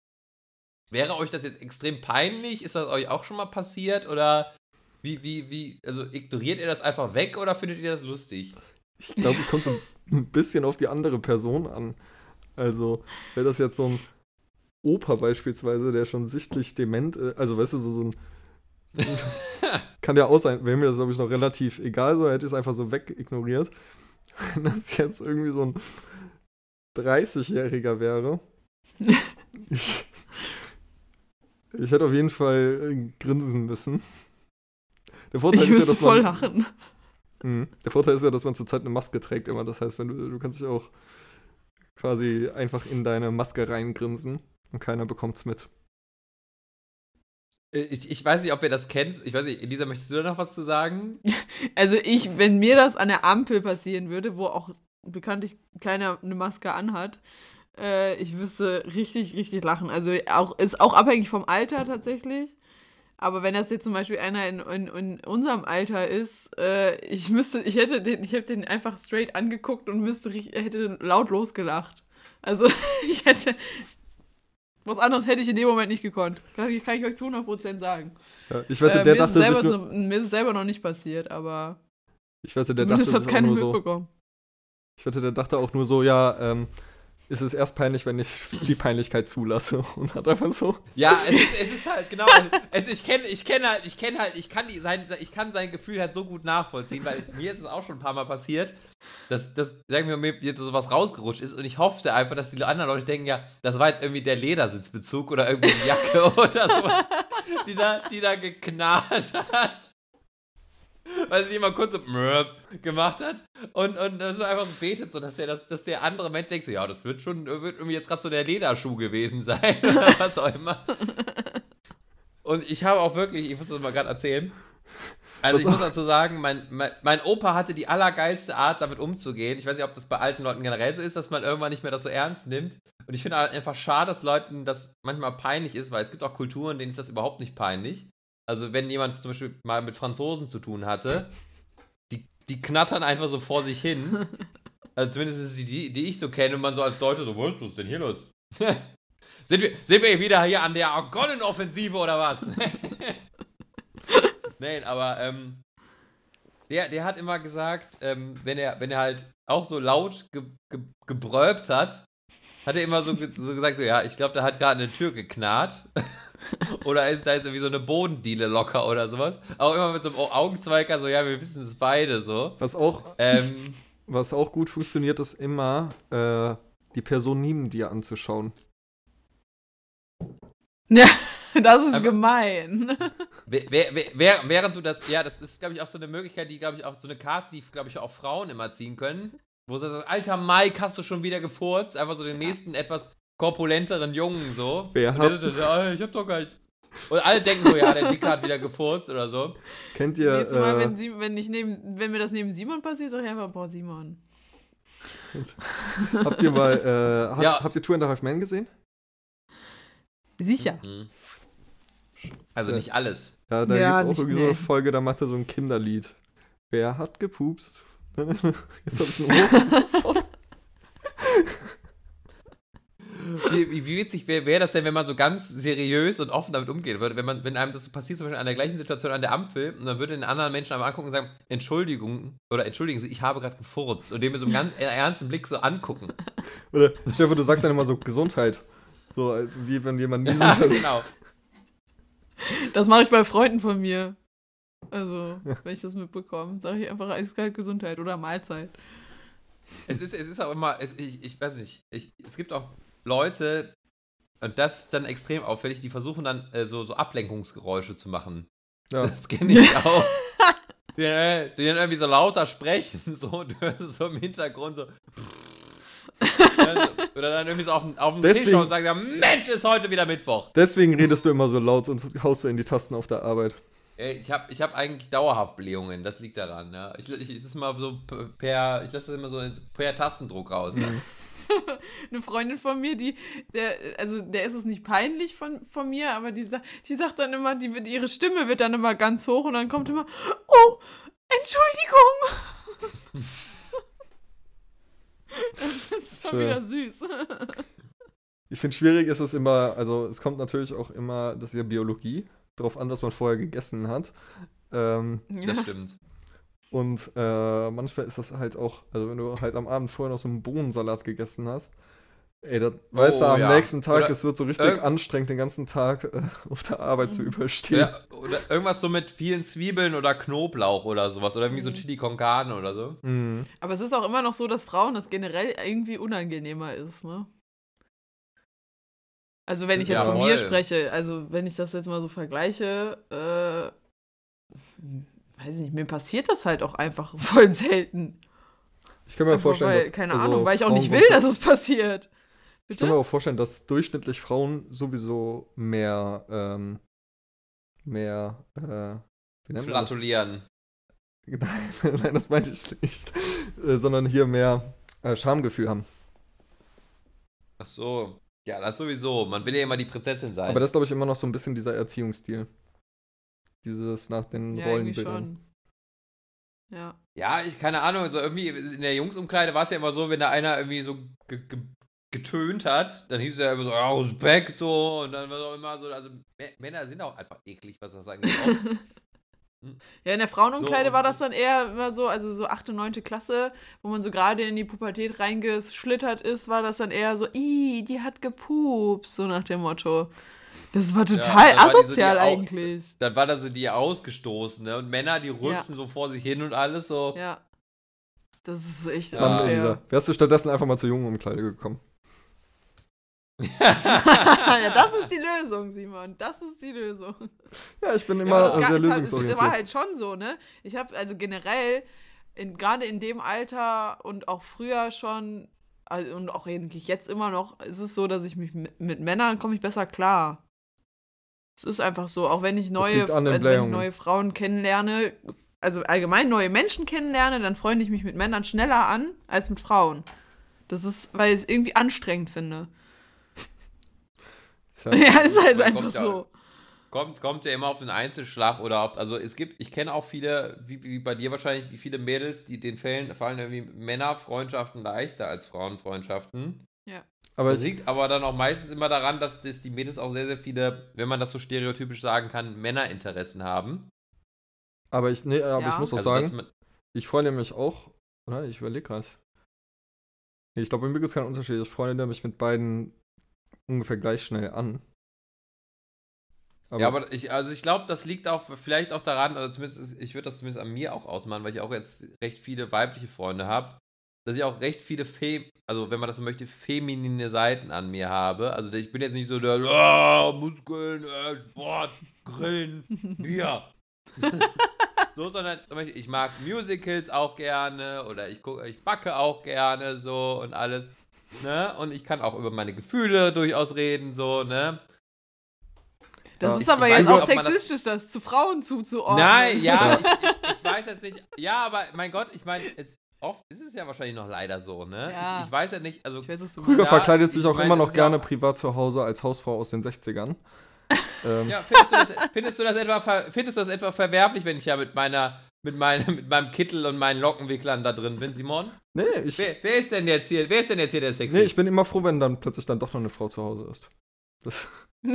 wäre euch das jetzt extrem peinlich? Ist das euch auch schon mal passiert? Oder wie, wie, wie, also ignoriert ihr das einfach weg oder findet ihr das lustig? Ich glaube, es kommt so ein bisschen auf die andere Person an. Also, wäre das jetzt so ein Opa beispielsweise, der schon sichtlich dement ist, also weißt du, so, so ein. kann ja auch sein, wäre mir das, glaube ich, noch relativ egal, so hätte ich es einfach so wegignoriert. Wenn das jetzt irgendwie so ein 30-Jähriger wäre. ich, ich hätte auf jeden Fall äh, grinsen müssen. Der Vorteil Ich ist ja, dass voll man, lachen. Mhm. Der Vorteil ist ja, dass man zurzeit eine Maske trägt immer. Das heißt, wenn du, du kannst dich auch quasi einfach in deine Maske reingrinsen und keiner bekommt's mit. Äh, Ich, ich weiß nicht, ob ihr das kennt. Ich weiß nicht, Elisa, möchtest du da noch was zu sagen? Also ich, wenn mir das an der Ampel passieren würde, wo auch bekanntlich keiner eine Maske anhat, äh, ich wüsste richtig, richtig lachen. Also auch, ist auch abhängig vom Alter tatsächlich. Aber wenn das jetzt zum Beispiel einer in, in, in unserem Alter ist, äh, ich müsste, ich hätte den, ich hätte den einfach straight angeguckt und müsste hätte laut losgelacht. Also ich hätte was anderes hätte ich in dem Moment nicht gekonnt. Kann ich, kann ich euch zu 100% sagen. Ja, ich wette, Äh, der mir, ist es dachte sich selber nur, mir ist es selber noch nicht passiert, aber Ich wette, der dachte sich hat auch keiner nur so. mitbekommen. Ich wette, der dachte auch nur so, ja, ähm, ist es erst peinlich, wenn ich die Peinlichkeit zulasse. Und hat einfach so. Ja, es ist, es ist halt, genau, es, ich kenne ich kenn halt, ich kenne halt, ich kann, die, sein, ich kann sein Gefühl halt so gut nachvollziehen, weil mir ist es auch schon ein paar Mal passiert, dass, dass sagen wir mal, jetzt sowas rausgerutscht ist und ich hoffte einfach, dass die anderen Leute denken, ja, das war jetzt irgendwie der Ledersitzbezug oder irgendwie eine Jacke oder so, die da, die da geknallt hat. Weil sie immer kurz so gemacht hat und, und das so einfach so betet, so dass der, dass, dass der andere Mensch denkt, so, ja, das wird schon, wird irgendwie jetzt gerade so der Lederschuh gewesen sein oder was auch immer. Und ich habe auch wirklich, ich muss das mal gerade erzählen. Also Was ich muss dazu sagen, mein, mein, mein Opa hatte die allergeilste Art, damit umzugehen. Ich weiß nicht, ob das bei alten Leuten generell so ist, dass man irgendwann nicht mehr das so ernst nimmt. Und ich finde einfach schade, dass Leuten das manchmal peinlich ist, weil es gibt auch Kulturen, denen ist das überhaupt nicht peinlich. Also wenn jemand zum Beispiel mal mit Franzosen zu tun hatte, die, die knattern einfach so vor sich hin. Also zumindest ist es die, die ich so kenne und man so als Deutsche so, was ist denn hier los? sind, wir, sind wir wieder hier an der Argonnen-Offensive oder was? Nein, aber ähm, der, der hat immer gesagt, ähm, wenn, er, wenn er halt auch so laut ge, ge, gebrölbt hat, hat er immer so, so gesagt, so, ja, ich glaube, da hat gerade eine Tür geknarrt. oder ist da ist irgendwie so eine Bodendiele locker oder sowas. Auch immer mit so einem Au- Augenzweiger, so, ja, wir wissen es beide so. Was auch, Ähm, was auch gut funktioniert, ist immer, äh, die Person neben dir anzuschauen. Ja, das ist Aber- gemein. wer, wer, wer, während du das, ja, das ist, glaube ich, auch so eine Möglichkeit, die, glaube ich, auch so eine Karte, die, glaube ich, auch Frauen immer ziehen können. Wo sie sagen, alter Mike, hast du schon wieder gefurzt? Einfach so den nächsten etwas korpulenteren Jungen so. Wer Und hat- der so, ja, ich hab doch gar nicht. Und alle denken so, ja, der Dicke hat wieder gefurzt oder so. Kennt ihr, Nächstes Mal, äh, wenn, Sie, wenn, ich neben, wenn mir das neben Simon passiert, sag ich einfach, boah, Simon. habt ihr mal, äh, habt, Ja. habt ihr Two and a Half Men gesehen? Sicher. Mhm. Also nicht alles. Ja, da Ja, gibt's auch irgendwie so eine nee. Folge, da macht er so ein Kinderlied. Wer hat gepupst? Jetzt hab ich's einen Ohr. Wie, wie, wie witzig wäre wär das denn, wenn man so ganz seriös und offen damit umgehen würde? Wenn, man, wenn einem das so passiert, zum Beispiel an der gleichen Situation an der Ampel, und dann würde den anderen Menschen einmal angucken und sagen, Entschuldigung, oder entschuldigen Sie, ich habe gerade gefurzt. Und dem mit so einem ganz ernsten Blick so angucken. Oder Stefan, du sagst dann immer so Gesundheit. So, äh, wie wenn jemand niesen Ja, genau. Das mache ich bei Freunden von mir. Also, wenn ich das mitbekomme, sage ich einfach eiskalt Gesundheit oder Mahlzeit. Es ist, es ist auch immer, es, ich, ich weiß nicht, ich, es gibt auch Leute, und das ist dann extrem auffällig, die versuchen dann äh, so, so Ablenkungsgeräusche zu machen. Ja. Das kenne ich auch. Die, äh, die dann irgendwie so lauter sprechen, so, und du hörst es so im Hintergrund so. Oder dann irgendwie so auf, auf dem Tisch Deswegen- und sagen, ja, Mensch, ist heute wieder Mittwoch. Deswegen redest du immer so laut und haust du in die Tasten auf der Arbeit. Äh, Ich habe ich hab eigentlich dauerhaft Blähungen, das liegt daran. Ja. Ich, ich, es ist mal so per, ich lasse das immer so per Tastendruck raus. Ja. Eine Freundin von mir, die, der, also der ist es nicht peinlich von, von mir, aber die, die sagt dann immer, die, wird- ihre Stimme wird dann immer ganz hoch und dann kommt immer, oh, Entschuldigung. Das ist schon wieder süß. Ich finde, schwierig ist es immer, also es kommt natürlich auch immer, das ist ja Biologie, darauf an, was man vorher gegessen hat. Ähm, Das stimmt. Und äh, manchmal ist das halt auch, also wenn du halt am Abend vorher noch so einen Bohnensalat gegessen hast, ey, das weißt du Oh, am ja. nächsten Tag, Oder es wird so richtig irg- anstrengend, den ganzen Tag äh, auf der Arbeit zu überstehen. Ja, oder irgendwas so mit vielen Zwiebeln oder Knoblauch oder sowas. Oder irgendwie so Mhm. Chili con Carne oder so. Mhm. Aber es ist auch immer noch so, dass Frauen das generell irgendwie unangenehmer ist, ne? Also wenn ich jetzt Ja, von mir spreche, also wenn ich das jetzt mal so vergleiche, äh, weiß ich nicht, mir passiert das halt auch einfach voll selten. Ich kann mir Einfach vorstellen, weil, dass. keine also Ahnung, weil ich auch Frauen nicht will, dass es passiert. Ich kann mir Bitte? auch vorstellen, dass durchschnittlich Frauen sowieso mehr, ähm, mehr, äh, wie nennt man das? Flatulieren. Nein, nein, das meinte ich nicht. Äh, sondern hier mehr äh, Schamgefühl haben. Ach so. Ja, das sowieso. Man will ja immer die Prinzessin sein. Aber das ist, glaube ich, immer noch so ein bisschen dieser Erziehungsstil. Dieses nach den Ja, Rollenbildern. Ja. Ja, ich keine Ahnung, so irgendwie in der Jungsumkleide war es ja immer so, wenn da einer irgendwie so ge ge getönt hat, dann hieß es ja immer so, ja, Respekt, so, und dann war es auch immer so, also Mä- Männer sind auch einfach eklig, was das angeht. Ja, in der Frauenumkleide So, war das dann eher immer so, also so 8. und 9. Klasse, wo man so gerade in die Pubertät reingeschlittert ist, war das dann eher so, ih, die hat gepupst, so nach dem Motto. Das war total dann war die so asozial Au- eigentlich. Dann war da so die Ausgestoßene und Männer, die rülpsen so vor sich hin und alles so. Ja. Das ist echt Ja. Mann. Elisa, wärst du stattdessen einfach mal zur jungen Umkleide gekommen? ja, das ist die Lösung, Simon. Das ist die Lösung. Ja, ich bin Ja, immer das Es sehr lösungsorientiert. war halt schon so, ne? Ich habe also generell, in, gerade in dem Alter und auch früher schon, also, und auch eigentlich jetzt immer noch, ist es so, dass ich mich mit, mit Männern komme ich besser klar. Es ist einfach so, auch wenn ich neue, an also wenn ich neue Frauen kennenlerne, also allgemein neue Menschen kennenlerne, dann freunde ich mich mit Männern schneller an als mit Frauen. Das ist, weil ich es irgendwie anstrengend finde. Tja. Ja, ist halt einfach kommt ja- so. Kommt, kommt ja immer auf den Einzelschlag oder auf, also es gibt, ich kenne auch viele, wie, wie bei dir wahrscheinlich, wie viele Mädels, die den Fällen fallen irgendwie Männerfreundschaften leichter als Frauenfreundschaften. Aber Das es, liegt aber dann auch meistens immer daran, dass, dass die Mädels auch sehr, sehr viele, wenn man das so stereotypisch sagen kann, Männerinteressen haben. aber ich, nee, aber Ja. ich muss auch Also, sagen, ich freue mich auch, oder? Ich überlege gerade. Nee, ich glaube, bei mir gibt es keinen Unterschied. Ich freue mich mit beiden ungefähr gleich schnell an. ja, aber ich, also ich glaube, das liegt auch vielleicht auch daran, oder zumindest, ich würde das zumindest an mir auch ausmachen, weil ich auch jetzt recht viele weibliche Freunde habe, dass ich auch recht viele, Fe also wenn man das so möchte, feminine Seiten an mir habe. Also ich bin jetzt nicht so der, ah, Muskeln, äh, Sport, Grillen, Bier. so, sondern ich mag Musicals auch gerne oder ich gucke, ich backe auch gerne so und alles. Ne? Und ich kann auch über meine Gefühle durchaus reden, so, ne? Das Ja. ist Ich- aber ich jetzt nicht, auch man das- sexistisch, das, zu Frauen zuzuordnen. Nein, ja, ich, ich, ich weiß jetzt nicht. Ja, aber mein Gott, ich meine, es, oft ist es ja wahrscheinlich noch leider so, ne? Ja. Ich, ich weiß ja nicht, also. Weiß, Krüger. Ja, verkleidet sich ich auch meine, immer noch gerne auch- privat zu Hause als Hausfrau aus den 60ern. ähm, Ja, findest du, das, findest, du das etwa, ver- findest du das etwa verwerflich, wenn ich ja mit meiner. Mit, meinem, mit meinem Kittel und meinen Lockenwicklern da drin bin, Simon? nee, ich, Wer, wer ist denn jetzt hier? Wer ist denn jetzt hier der Sexist? nee, ich bin immer froh, wenn dann plötzlich dann doch noch eine Frau zu Hause ist. Das,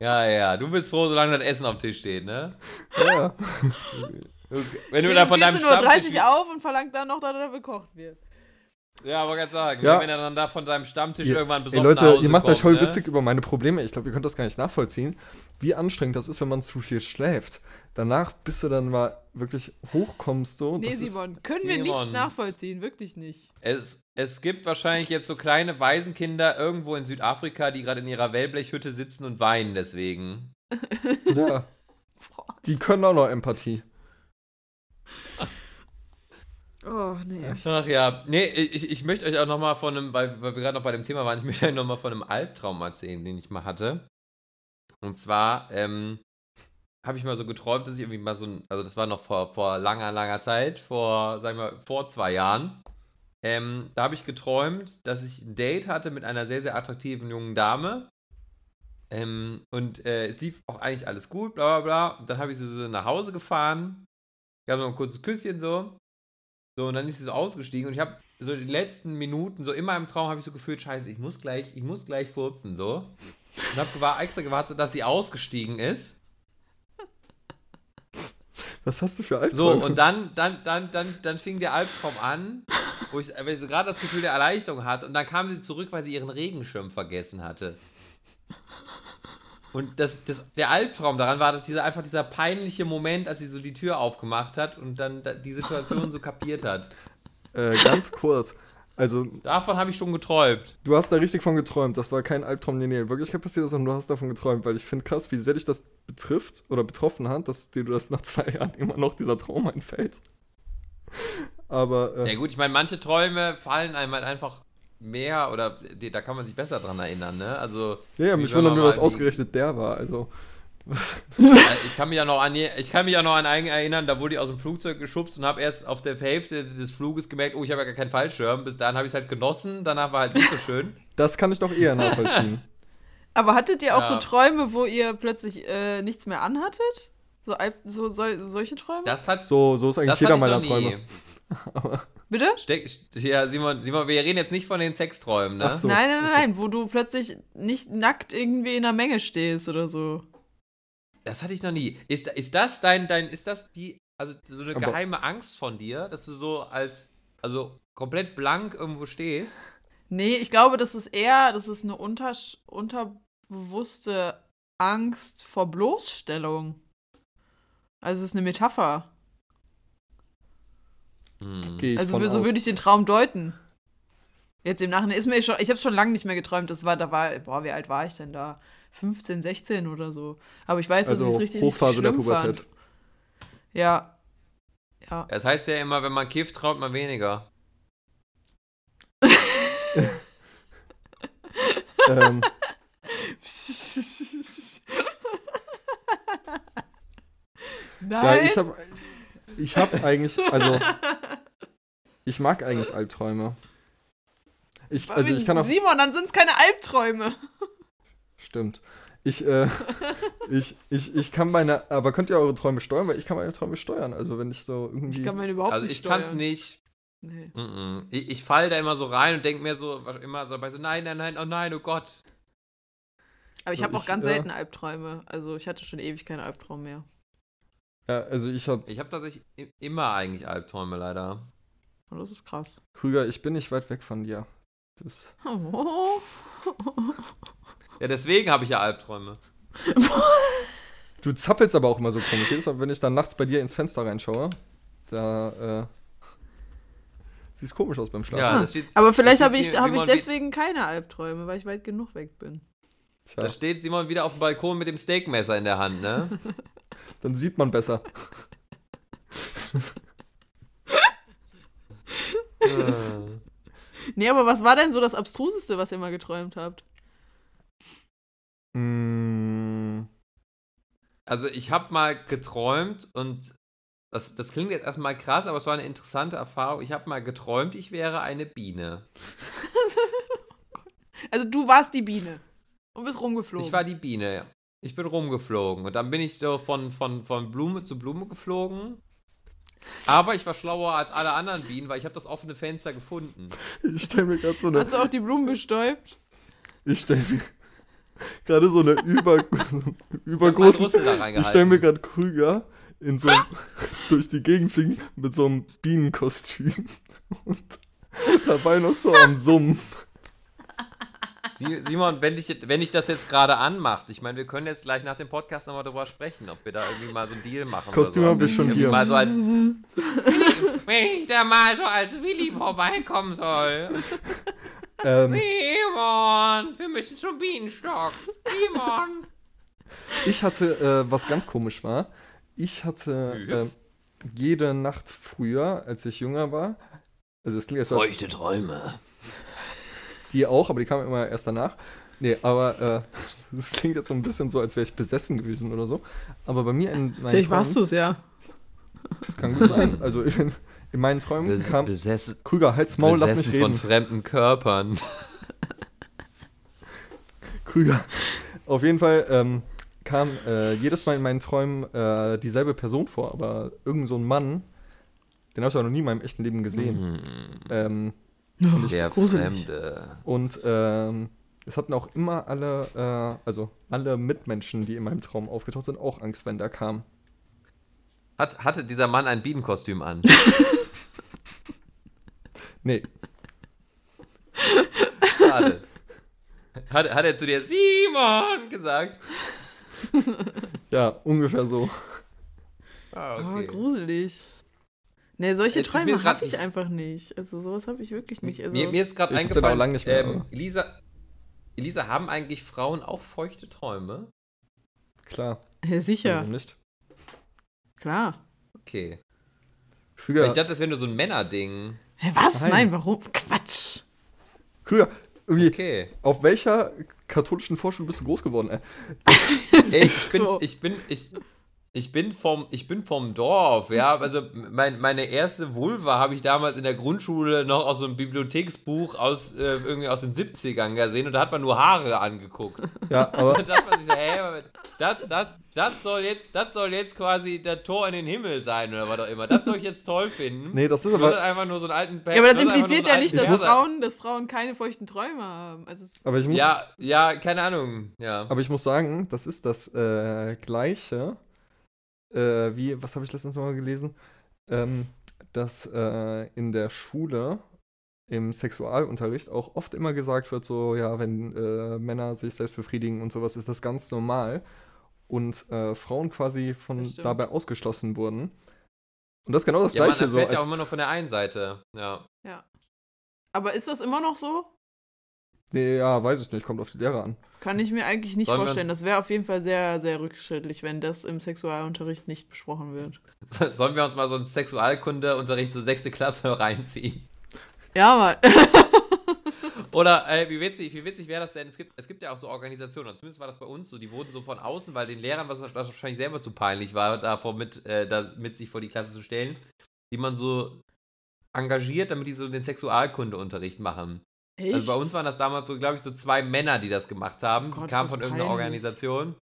Ja, ja, du bist froh, solange das Essen auf dem Tisch steht, ne? ja. Wenn du da von deinem 14.30 Stammtisch. Uhr auf und verlangt dann noch, dass er gekocht wird. Ja, aber ganz sagen, Ja. wenn er dann da von seinem Stammtisch Ihr, irgendwann ey besoffen Leute, nach Hause ihr macht euch kommt, voll ne? witzig über meine Probleme. Ich glaube, ihr könnt das gar nicht nachvollziehen, wie anstrengend das ist, wenn man zu viel schläft. Danach, bis du dann mal wirklich hochkommst, so. Nee, das ist, Simon, können wir Simon. nicht nachvollziehen, wirklich nicht. Es, es gibt wahrscheinlich jetzt so kleine Waisenkinder irgendwo in Südafrika, die gerade in ihrer Wellblechhütte sitzen und weinen deswegen. ja, die können auch noch Empathie. Oh, nee. Ach ja, nee, ich, ich möchte euch auch nochmal von einem, weil, weil wir gerade noch bei dem Thema waren, ich möchte euch nochmal von einem Albtraum erzählen, den ich mal hatte. Und zwar ähm, habe ich mal so geträumt, dass ich irgendwie mal so ein, also das war noch vor, vor langer, langer Zeit, vor, sagen wir, vor zwei Jahren. Ähm, da habe ich geträumt, dass ich ein Date hatte mit einer sehr, sehr attraktiven jungen Dame. Ähm, und äh, es lief auch eigentlich alles gut, bla bla bla. Und dann habe ich sie so nach Hause gefahren. Gab noch ein kurzes Küsschen so. So, und dann ist sie so ausgestiegen und ich habe so die letzten Minuten, so in meinem Traum habe ich so gefühlt, scheiße, ich muss gleich, ich muss gleich furzen, so. Und habe gewa extra gewartet, dass sie ausgestiegen ist. Was hast du für So, Albträume? und dann, dann, dann, dann, dann fing der Albtraum an, wo ich, weil ich so gerade das Gefühl der Erleichterung hatte. Und dann kam sie zurück, weil sie ihren Regenschirm vergessen hatte. Und das, das, der Albtraum daran war, dass dieser einfach dieser peinliche Moment, als sie so die Tür aufgemacht hat und dann da, die Situation so kapiert hat. Äh, ganz kurz. Also, Davon habe ich schon geträumt. du hast da richtig von geträumt. Das war kein Albtraum, den dir in Wirklichkeit passiert ist, sondern du hast davon geträumt, weil ich finde krass, wie sehr dich das betrifft oder betroffen hat, dass dir das nach zwei Jahren immer noch dieser Traum einfällt. Aber, äh, Ja gut, ich meine, manche Träume fallen einem halt einfach mehr oder da kann man sich besser dran erinnern, ne? Also ja, ja mich wundert nur, dass ausgerechnet der war. Also, ich kann mich ja noch an ich kann mich auch noch an einen erinnern, da wurde ich aus dem Flugzeug geschubst und habe erst auf der Hälfte des Fluges gemerkt, oh, ich habe ja gar keinen Fallschirm. Bis dahin habe ich es halt genossen, danach war halt nicht so schön. das kann ich doch eher nachvollziehen. Aber hattet ihr auch so Ja. Träume, wo ihr plötzlich äh, nichts mehr anhattet? So, so sol solche Träume? Das hat So, so ist eigentlich das jeder meiner. Träume. Bitte? Steck, ja, Simon, Simon, wir reden jetzt nicht von den Sexträumen, ne? Ach so. nein, nein, okay. nein, wo du plötzlich nicht nackt irgendwie in der Menge stehst oder so. Das hatte ich noch nie. Ist, ist das dein, dein, ist das die, also so eine Aber- geheime Angst von dir, dass du so als, also komplett blank irgendwo stehst? Nee, ich glaube, das ist eher, das ist eine unter, unterbewusste Angst vor Bloßstellung. Also es ist eine Metapher. Hm. Gehe also so aus. würde ich den Traum deuten. Jetzt im Nachhinein ist mir schon, ich habe schon lange nicht mehr geträumt. Das war, da war, boah, wie alt war ich denn da? 15, 16 oder so. Aber ich weiß, dass ich also es richtig, Hochphase der schlimm Pubertät. fand. Ja. Ja. Das heißt ja immer, wenn man kifft, traut man weniger. ähm, ja, Nein. ich habe ich hab eigentlich, also ich mag eigentlich Albträume. Ich, also ich kann auch, Simon, dann sind es keine Albträume. stimmt. Ich, äh, ich, ich, ich kann meine, aber könnt ihr eure Träume steuern? Weil ich kann meine Träume steuern. Also wenn ich so irgendwie, Ich kann meine überhaupt Also nicht ich kann es steuern. nicht. Nee. Mhm. Ich, ich fall da immer so rein und denke mir so, immer so dabei so, nein, nein, nein, oh nein, oh Gott. Aber ich Also habe auch ich, ganz äh, selten Albträume. Also ich hatte schon ewig keinen Albtraum mehr. Ja, also ich habe Ich habe tatsächlich immer eigentlich Albträume leider. Und das ist krass. Krüger, ich bin nicht weit weg von dir. Das, Oh. Ja, deswegen habe ich ja Albträume. du zappelst aber auch immer so komisch. Jedes Mal, wenn ich dann nachts bei dir ins Fenster reinschaue, da äh, siehst komisch aus beim Schlafen. Ja, das steht, Aber vielleicht habe ich, hab ich deswegen keine Albträume, weil ich weit genug weg bin. Tja, Da steht Simon wieder auf dem Balkon mit dem Steakmesser in der Hand, ne? dann sieht man besser. Nee, aber was war denn so das Abstruseste, was ihr mal geträumt habt? Mm, Also ich habe mal geträumt und das, das klingt jetzt erstmal krass, aber es war eine interessante Erfahrung. Ich habe mal geträumt, ich wäre eine Biene. Also du warst die Biene und bist rumgeflogen. Ich war die Biene. ja. Ich bin rumgeflogen und dann bin ich so von, von, von Blume zu Blume geflogen. Aber ich war schlauer als alle anderen Bienen, weil ich habe das offene Fenster gefunden. ich stelle mir gerade so eine, Hast du auch die Blumen bestäubt? ich stelle mir gerade so eine über, so einen Ich stelle mir gerade Krüger in so durch die Gegend fliegen mit so einem Bienenkostüm und dabei noch so am Summen. Simon, wenn dich, wenn dich das jetzt gerade anmacht, ich meine, wir können jetzt gleich nach dem Podcast nochmal drüber sprechen, ob wir da irgendwie mal so einen Deal machen. Kostüm oder hab ich schon hier. Mal so als, wenn ich da mal so als Willi vorbeikommen soll. Ähm, Simon, wir müssen zum Bienenstock. Simon. ich hatte, äh, was ganz komisch war, ich hatte äh, jede Nacht früher, als ich jünger war, also es klingt jetzt was, Träume. Die auch, aber die kamen immer erst danach. Nee, aber äh, das klingt jetzt so ein bisschen so, als wäre ich besessen gewesen oder so. Aber bei mir in meinen Vielleicht warst du es ja. Das kann gut sein. Also ich, in, in meinen Träumen Bes kam besessen, Krüger, halt's Maul, lass mich besessen von reden. fremden Körpern. Krüger. Auf jeden Fall ähm, kam äh, jedes Mal in meinen Träumen äh, dieselbe Person vor, aber irgend so ein Mann, den habe ich aber noch nie in meinem echten Leben gesehen. Ähm, Oh, Der gruselig. Fremde. und ähm, es hatten auch immer alle, äh, also alle Mitmenschen, die in meinem Traum aufgetaucht sind, auch Angst, wenn der kam. Hat, hatte dieser Mann ein Bienenkostüm an? Nee, Schade. Hat, hat er zu dir Simon gesagt? ja, ungefähr so. Ah, Oh, gruselig. Nee, solche Jetzt Träume habe ich einfach nicht. Also sowas habe ich wirklich nicht. Also, mir, mir ist gerade den auch eingefallen, lang nicht mehr, ähm, Elisa, Elisa, haben eigentlich Frauen auch feuchte Träume? Klar, ja, sicher, warum nicht? klar. Okay. Krüger, Ich dachte, das wäre nur so ein Männerding. Hä, was? Nein. Nein. warum? Quatsch. Krüger, irgendwie, Okay. auf welcher katholischen Vorschule bist du groß geworden? Ey? Ey, ich bin, so. ich bin, ich, Ich bin vom, ich bin vom Dorf, ja. Also mein, meine erste Vulva habe ich damals in der Grundschule noch aus so einem Bibliotheksbuch aus äh, irgendwie aus den 70ern gesehen und da hat man nur Haare angeguckt. Ja, aber Da dachte man sich, so, hä, das, das, das, soll jetzt, das soll jetzt quasi der Tor in den Himmel sein oder was auch immer. Das soll ich jetzt toll finden. nee, das ist aber. einfach nur so einen alten Ja, aber das einfach impliziert ja nicht, dass. Frauen, dass Frauen keine feuchten Träume haben. Also Aber ich muss, Ja, ja, keine Ahnung. Ja. aber ich muss sagen, das ist das äh, Gleiche. Äh, wie, was habe ich letztens mal gelesen? Ähm, dass äh, in der Schule im Sexualunterricht auch oft immer gesagt wird, so, ja, wenn äh, Männer sich selbst befriedigen und sowas, ist das ganz normal. Und äh, Frauen quasi von dabei ausgeschlossen wurden. Und das ist genau das ja, man Gleiche. So, erfährt ja auch als, immer nur von der einen Seite. Ja. aber ist das immer noch so? Nee, ja, weiß ich nicht, kommt auf die Lehrer an. Kann ich mir eigentlich nicht Sollen vorstellen. Das wäre auf jeden Fall sehr, sehr rückschrittlich, wenn das im Sexualunterricht nicht besprochen wird. So- Sollen wir uns mal so einen Sexualkundeunterricht so sechste Klasse reinziehen? Ja, Mann. Oder äh, wie witzig, wie witzig wäre das denn? Es gibt, es gibt ja auch so Organisationen, und zumindest war das bei uns so, die wurden so von außen, weil den Lehrern was, was wahrscheinlich selber zu peinlich war, davor mit, äh, das, mit sich vor die Klasse zu stellen, die man so engagiert, damit die so den Sexualkundeunterricht machen. Echt? Also bei uns waren das damals so, glaube ich, so zwei Männer, die das gemacht haben. Gott, die kamen von irgendeiner peinlich. Organisation.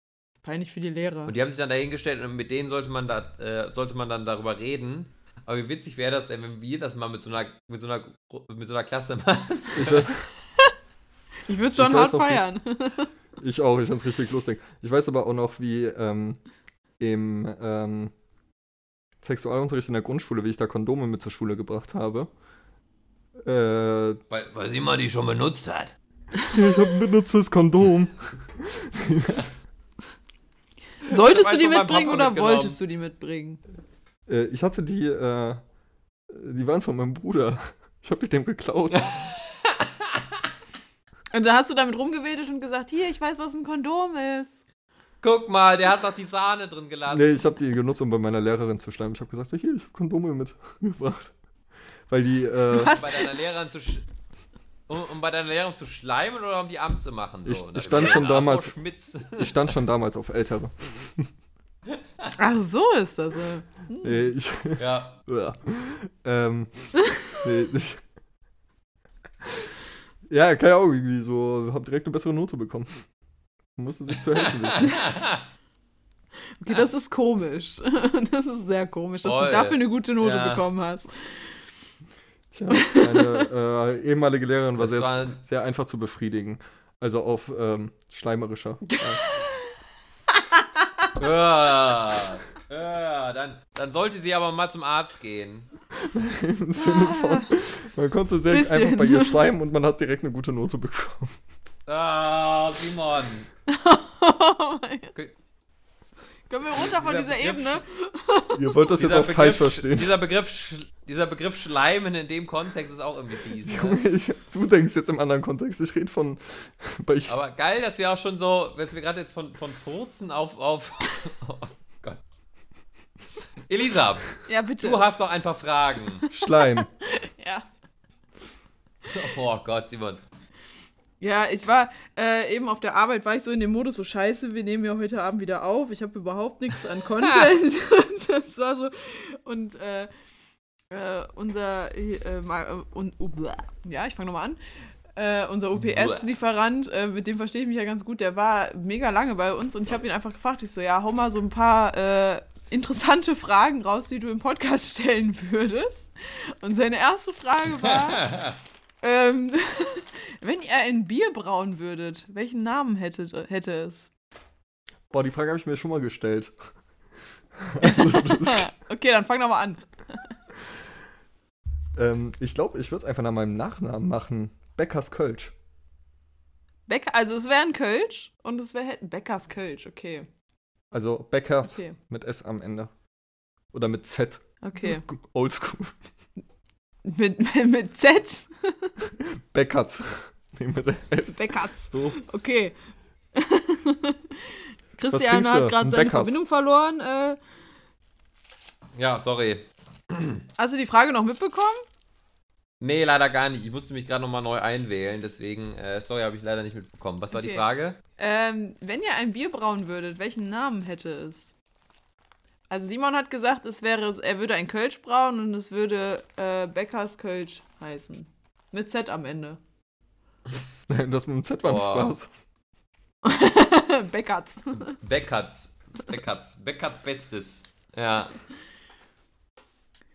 Peinlich für die Lehrer. Und die haben sich dann dahingestellt und mit denen sollte man da, äh, sollte man dann darüber reden. Aber wie witzig wäre das denn, wenn wir das mal mit so einer, mit so einer, mit so einer Klasse machen? Ich, ich würde es schon Ich hart noch, wie- feiern. ich auch, ich fand's richtig lustig. Ich weiß aber auch noch, wie ähm, im ähm, Sexualunterricht in der Grundschule, wie ich da Kondome mit zur Schule gebracht habe. Äh, Weil, weil sie mal die schon benutzt hat. ich habe ein benutztes Kondom. Solltest du die mitbringen oder wolltest du die mitbringen? Äh, ich hatte die, äh, die waren von meinem Bruder. Ich habe die dem geklaut. Und da hast du damit rumgewedelt und gesagt, hier, ich weiß, was ein Kondom ist. Guck mal, der hat noch die Sahne drin gelassen. nee, ich habe die genutzt, um bei meiner Lehrerin zu schleimen. Ich habe gesagt, hier, ich habe Kondome mitgebracht. Weil die, äh, Um bei deiner Lehrerin zu sch um, um bei deiner Lehrerin zu schleimen oder um die Amt zu machen? So, Ich- ich stand schon damals- ich stand schon damals auf Ältere. Ach, so ist das. äh. Nee, ich, ja. Ja. ähm, nee, ich, ja, keine Ahnung, irgendwie so, hab direkt eine bessere Note bekommen. Musste sich zu helfen wissen. Okay, das ist komisch. Das ist sehr komisch, dass Voll. du dafür eine gute Note Ja. bekommen hast. Tja, meine äh, ehemalige Lehrerin war sehr, war- sehr einfach zu befriedigen. Also auf ähm, schleimerischer. ja. ja. Dann, dann sollte sie aber mal zum Arzt gehen. Im Sinne von, man konnte sehr Bisschen. einfach bei ihr schleimen und man hat direkt eine gute Note bekommen. Ah, Simon. Oh mein Gott. Können wir runter von Dieser dieser, Begriff- Ebene? Ihr wollt das jetzt auch falsch verstehen. Dieser Begriff, dieser Begriff Schleimen in dem Kontext ist auch irgendwie fies. Ne? Du denkst jetzt im anderen Kontext. Ich rede von. Aber geil, dass wir auch schon so, dass wir gerade jetzt von, von Furzen auf, auf. Oh Gott. Elisa, Ja, bitte. du hast noch ein paar Fragen. Schleim. ja. Oh Gott, Simon. Ja, ich war äh, eben auf der Arbeit, war ich so in dem Modus, so scheiße, wir nehmen ja heute Abend wieder auf. Ich habe überhaupt nichts an Content. das war so. Und äh, äh, unser, äh, äh, und, blah. ja, ich fange nochmal an. Äh, unser UPS-Lieferant, äh, mit dem verstehe ich mich ja ganz gut, der war mega lange bei uns und ich habe ihn einfach gefragt, ich so, ja, hau mal so ein paar äh, interessante Fragen raus, die du im Podcast stellen würdest. Und seine erste Frage war, ähm, wenn ihr ein Bier brauen würdet, welchen Namen hättet, hätte es? Boah, die Frage habe ich mir schon mal gestellt. Also, okay, dann fang doch mal an. ähm, ich glaube, ich würde es einfach nach meinem Nachnamen machen. Beckers Kölsch. Becker, also es wäre ein Kölsch und es wäre Beckers Kölsch, okay. Also Beckers Okay, mit S am Ende. Oder mit Z. okay. Oldschool. Mit, mit, mit Z? Beckert. Nee, mit S. Beckers. So. Okay. Christian hat gerade Ein seine Beckers. Verbindung verloren. Äh, Ja, sorry. hast du die Frage noch mitbekommen? Nee, leider gar nicht. Ich musste mich gerade nochmal neu einwählen, deswegen, äh, sorry, habe ich leider nicht mitbekommen. Was war die. Frage? Ähm, wenn ihr ein Bier brauen würdet, welchen Namen hätte es? Also Simon hat gesagt, es wäre, er würde ein Kölsch brauen und es würde äh, Beckers Kölsch heißen. Mit Z am Ende. Das mit dem Z war ein Boah. Spaß. Beckers. Beckerts. Beckerts. Beckerts Bestes. Ja.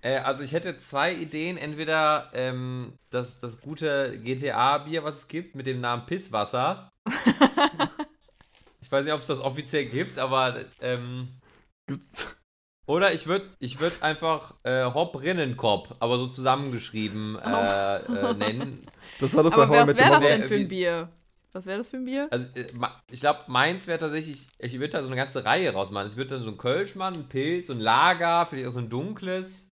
Äh, also ich hätte zwei Ideen. Entweder ähm, das, das gute GTA-Bier, was es gibt, mit dem Namen Pisswasser. ich weiß nicht, ob es das offiziell gibt, aber ähm, Gibt's. Oder ich würde ich es einfach äh, Hop-Rinnenkopf, aber so zusammengeschrieben äh, äh, nennen. Das war doch Aber bei was wäre das denn für ein Wie- Bier? Was wäre das für ein Bier? Also, äh, ma- ich glaube, meins wäre tatsächlich, ich würde da so eine ganze Reihe rausmachen. Ich würde dann so ein Kölsch machen, ein Pilz, so ein Lager, vielleicht auch so ein dunkles.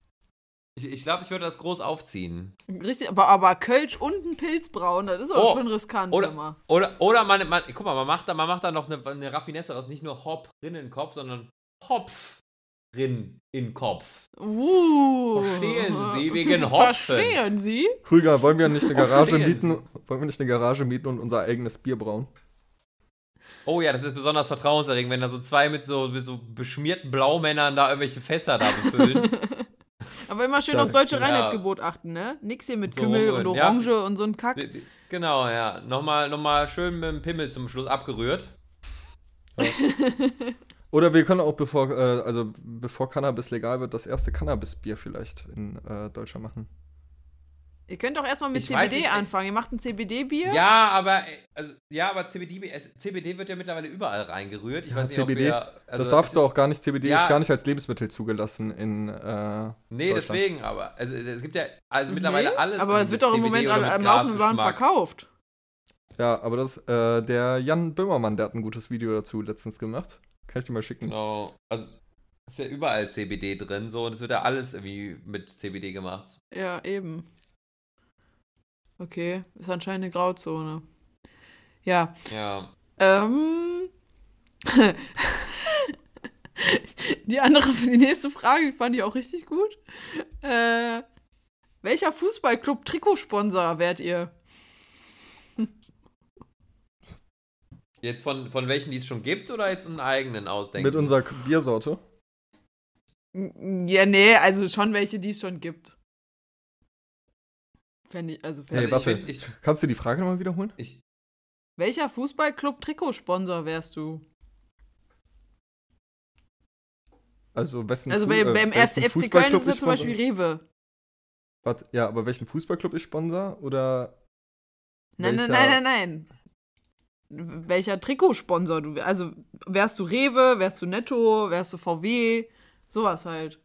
Ich, ich glaube, ich würde das groß aufziehen. Richtig, aber, aber Kölsch und ein Pilz brauen, das ist auch Oh, schon riskant Oder, immer. oder, oder man, man, guck mal, man macht da, man macht da noch eine, eine Raffinesse raus. Nicht nur Hop Rinnenkopf, sondern Hopf in Kopf. Uh. Verstehen Sie, wegen Hopfen. Verstehen Sie? Krüger, wollen wir nicht eine Garage Verstehen mieten? Wollen wir nicht eine Garage mieten und unser eigenes Bier brauen? Oh ja, das ist besonders vertrauenserregend, wenn da so zwei mit so, mit so beschmierten Blaumännern da irgendwelche Fässer da befüllen. Aber immer schön aufs deutsche Ja. Reinheitsgebot achten, ne? Nix hier mit So Kümmel und rumrennen, ja. Orange und so ein Kack. Genau, ja. Nochmal, nochmal schön mit dem Pimmel zum Schluss abgerührt. Oder wir können auch, bevor, äh, also bevor Cannabis legal wird, das erste Cannabis-Bier vielleicht in äh, Deutschland machen. Ihr könnt doch erstmal mit Ich weiß CBD nicht, anfangen. Ihr macht ein CBD-Bier? Ja, aber äh, also ja, aber CBD, es- CBD wird ja mittlerweile überall reingerührt. Ich Ja, weiß nicht, CBD, ob wir, also das darfst du ist- auch gar nicht. CBD Ja, ist gar nicht als Lebensmittel zugelassen in äh, Nee, deswegen, aber also es, es gibt ja also mittlerweile Nee, alles. Aber es wird doch im CBD Moment mit am laufenden Waren verkauft. Ja, aber das, äh, der Jan Böhmermann, der hat ein gutes Video dazu letztens gemacht. Kann ich dir mal schicken. Genau. Also ist ja überall CBD drin so und es wird ja alles irgendwie mit CBD gemacht. Ja, eben. Okay, ist anscheinend eine Grauzone. Ja, Ja. ähm. die andere, die nächste Frage, die fand ich auch richtig gut. Äh, welcher Fußballclub Trikotsponsor wärt ihr? Jetzt von, von welchen, die es schon gibt oder jetzt einen eigenen ausdenken? Mit unserer Biersorte. Ja, nee, also schon welche, die es schon gibt. Fände ich, also fänd Hey, ich. also warte. ich, find, ich, Kannst du die Frage nochmal wiederholen? ich, Welcher Fußballclub Trikotsponsor wärst du? Also, wessen Also bei, äh, beim welchen FC Köln Fußballclub ist es zum Beispiel Rewe. Warte, ja, aber welchen Fußballclub ich sponsor? Oder Nein, nein, nein, nein, nein. Welcher Trikotsponsor du wär- Also wärst du Rewe, wärst du Netto, wärst du VW, sowas halt.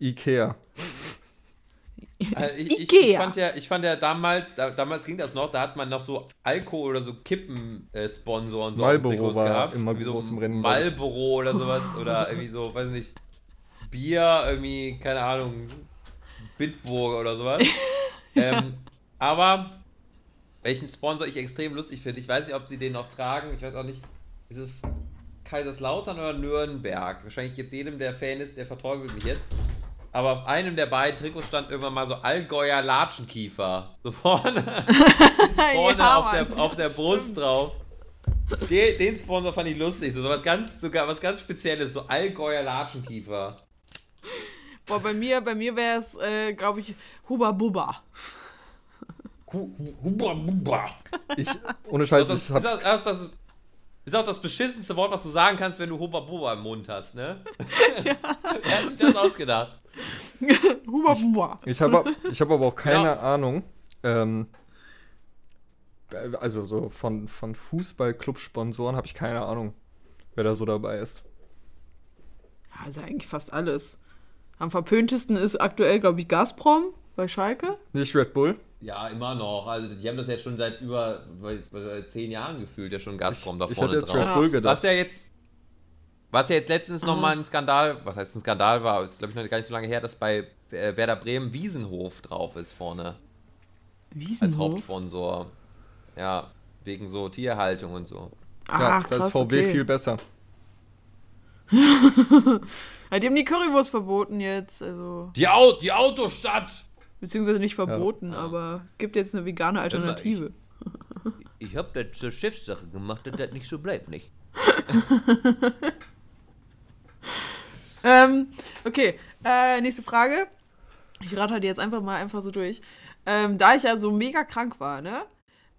Ikea? Also ich, ich, ich, Ikea. fand ja, ich fand ja damals, da, damals ging das noch, da hat man noch so Alkohol oder so Kippen-Sponsoren so den Marlboro Trikots war gehabt. immer Irgendwie so im Rennen. Marlboro oder sowas oder irgendwie so, weiß nicht, Bier, irgendwie, keine Ahnung, Bitburg oder sowas. ähm, aber welchen Sponsor ich extrem lustig finde, ich weiß nicht, ob sie den noch tragen, ich weiß auch nicht, ist es Kaiserslautern oder Nürnberg? Wahrscheinlich jetzt jedem, der Fan ist, der verteufelt mich jetzt. Aber auf einem der beiden Trikots stand irgendwann mal so Allgäuer Latschenkiefer. So vorne, vorne Ja, auf, der, auf der Brust drauf. Den, den Sponsor fand ich lustig. So was ganz, sogar was ganz Spezielles. So Allgäuer Latschenkiefer. Boah, bei mir, bei mir wäre es, äh, glaube ich, Huba Buba. Hu- hu- Huba Buba. Ich, ohne Scheiß, Das, ich ist, hab, auch, das ist auch das beschissenste Wort, was du sagen kannst, wenn du Huba Buba im Mund hast, ne? Wer hat sich das ausgedacht? Huba Buba. ich habe ich hab aber auch keine Ja. Ahnung, ähm, also so von, von Fußballclub-Sponsoren habe ich keine Ahnung, wer da so dabei ist. Ja, ist ja eigentlich fast alles. Am verpöntesten ist aktuell, glaube ich, Gazprom bei Schalke. Nicht Red Bull? Ja, immer noch. Also die haben das jetzt schon seit über weiß, weiß, zehn Jahren gefühlt, ja schon Gazprom da Ich vorne hätte jetzt drauf. Ja. Bull Was gedacht. ja jetzt, was ja jetzt letztens nochmal ein Skandal, was heißt ein Skandal war, ist glaube ich noch gar nicht so lange her, dass bei äh, Werder Bremen Wiesenhof drauf ist vorne als Wiesenhof. Hauptsponsor. Ja, wegen so Tierhaltung und so. Ja, Ach, da krass, ist VW okay. viel besser. Ja, die haben die Currywurst verboten jetzt, also Die, Au die Autostadt! Beziehungsweise nicht verboten, aber es gibt jetzt eine vegane Alternative. Ich habe das zur Chefsache gemacht, dass das nicht so bleibt, nicht? ähm, okay, äh, nächste Frage. Ich rate die jetzt einfach mal einfach so durch. Ähm, da ich ja so mega krank war, ne?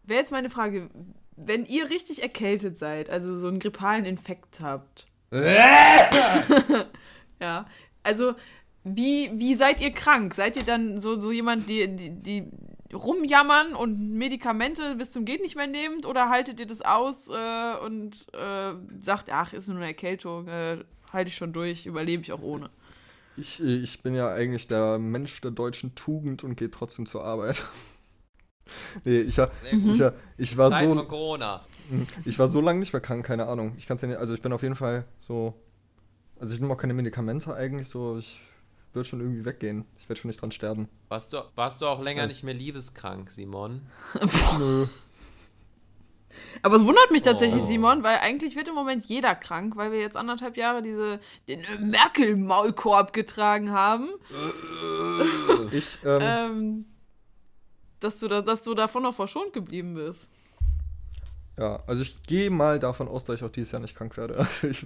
Wäre jetzt meine Frage, wenn ihr richtig erkältet seid, also so einen grippalen Infekt habt. ja, also wie, wie seid ihr krank? Seid ihr dann so, so jemand, die, die, die rumjammern und Medikamente bis zum geht nicht mehr nehmt oder haltet ihr das aus äh, und äh, sagt, ach, ist nur eine Erkältung, äh, halte ich schon durch, überlebe ich auch ohne? Ich, ich bin ja eigentlich der Mensch der deutschen Tugend und gehe trotzdem zur Arbeit. nee, ich, war- gut. ich, war- ich war Zeit so. von Corona. Ich war so lange nicht mehr krank, keine Ahnung. Ich kann's ja nicht, also ich bin auf jeden Fall so. Also ich nehme auch keine Medikamente eigentlich, so ich würde schon irgendwie weggehen. Ich werde schon nicht dran sterben. Warst du, warst du auch länger Ja. nicht mehr liebeskrank, Simon? Nö. Aber es wundert mich tatsächlich, Oh. Simon, weil eigentlich wird im Moment jeder krank, weil wir jetzt anderthalb Jahre diese, den Merkel-Maulkorb getragen haben. Ich, ähm, Ähm, dass, du da, dass du davon noch verschont geblieben bist. ja, also ich gehe mal davon aus, dass ich auch dieses Jahr nicht krank werde. Also ich,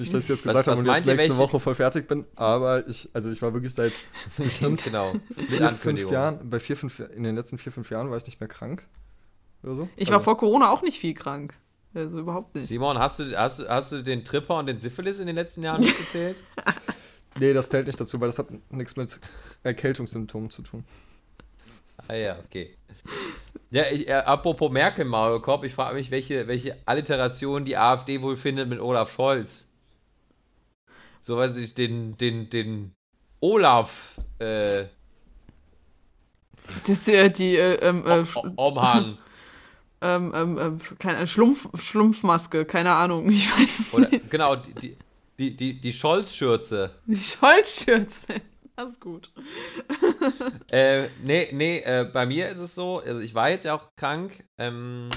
nicht, dass ich jetzt Was- gesagt habe was und jetzt ihr, nächste welche- Woche voll fertig bin, aber ich, also ich war wirklich seit bestimmt genau. Vier, fünf. Jahren, bei vier, fünf, in den letzten vier, fünf Jahren war ich nicht mehr krank. Oder so. Ich also, war vor Corona auch nicht viel krank. Also überhaupt nicht. Simon, hast du, hast, du, hast du den Tripper und den Syphilis in den letzten Jahren mitgezählt? Nee, das zählt nicht dazu, weil das hat nichts mit Erkältungssymptomen zu tun. ah ja, okay. Ja, ich, äh, apropos Merkel-Maulkorb, ich frage mich, welche, welche Alliteration die AfD wohl findet mit Olaf Scholz. So weiß ich, den, den, den Olaf äh, Das ist äh, die äh, ähm, äh, Omhang. ähm, ähm, ähm, keine, Schlumpf, Schlumpfmaske, keine Ahnung, ich weiß es Oder nicht. genau, die, die, die, die Scholz-Schürze. Die Scholzschürze. Das ist gut. Äh, nee, nee, äh, bei mir ist es so, also ich war jetzt ja auch krank, ähm,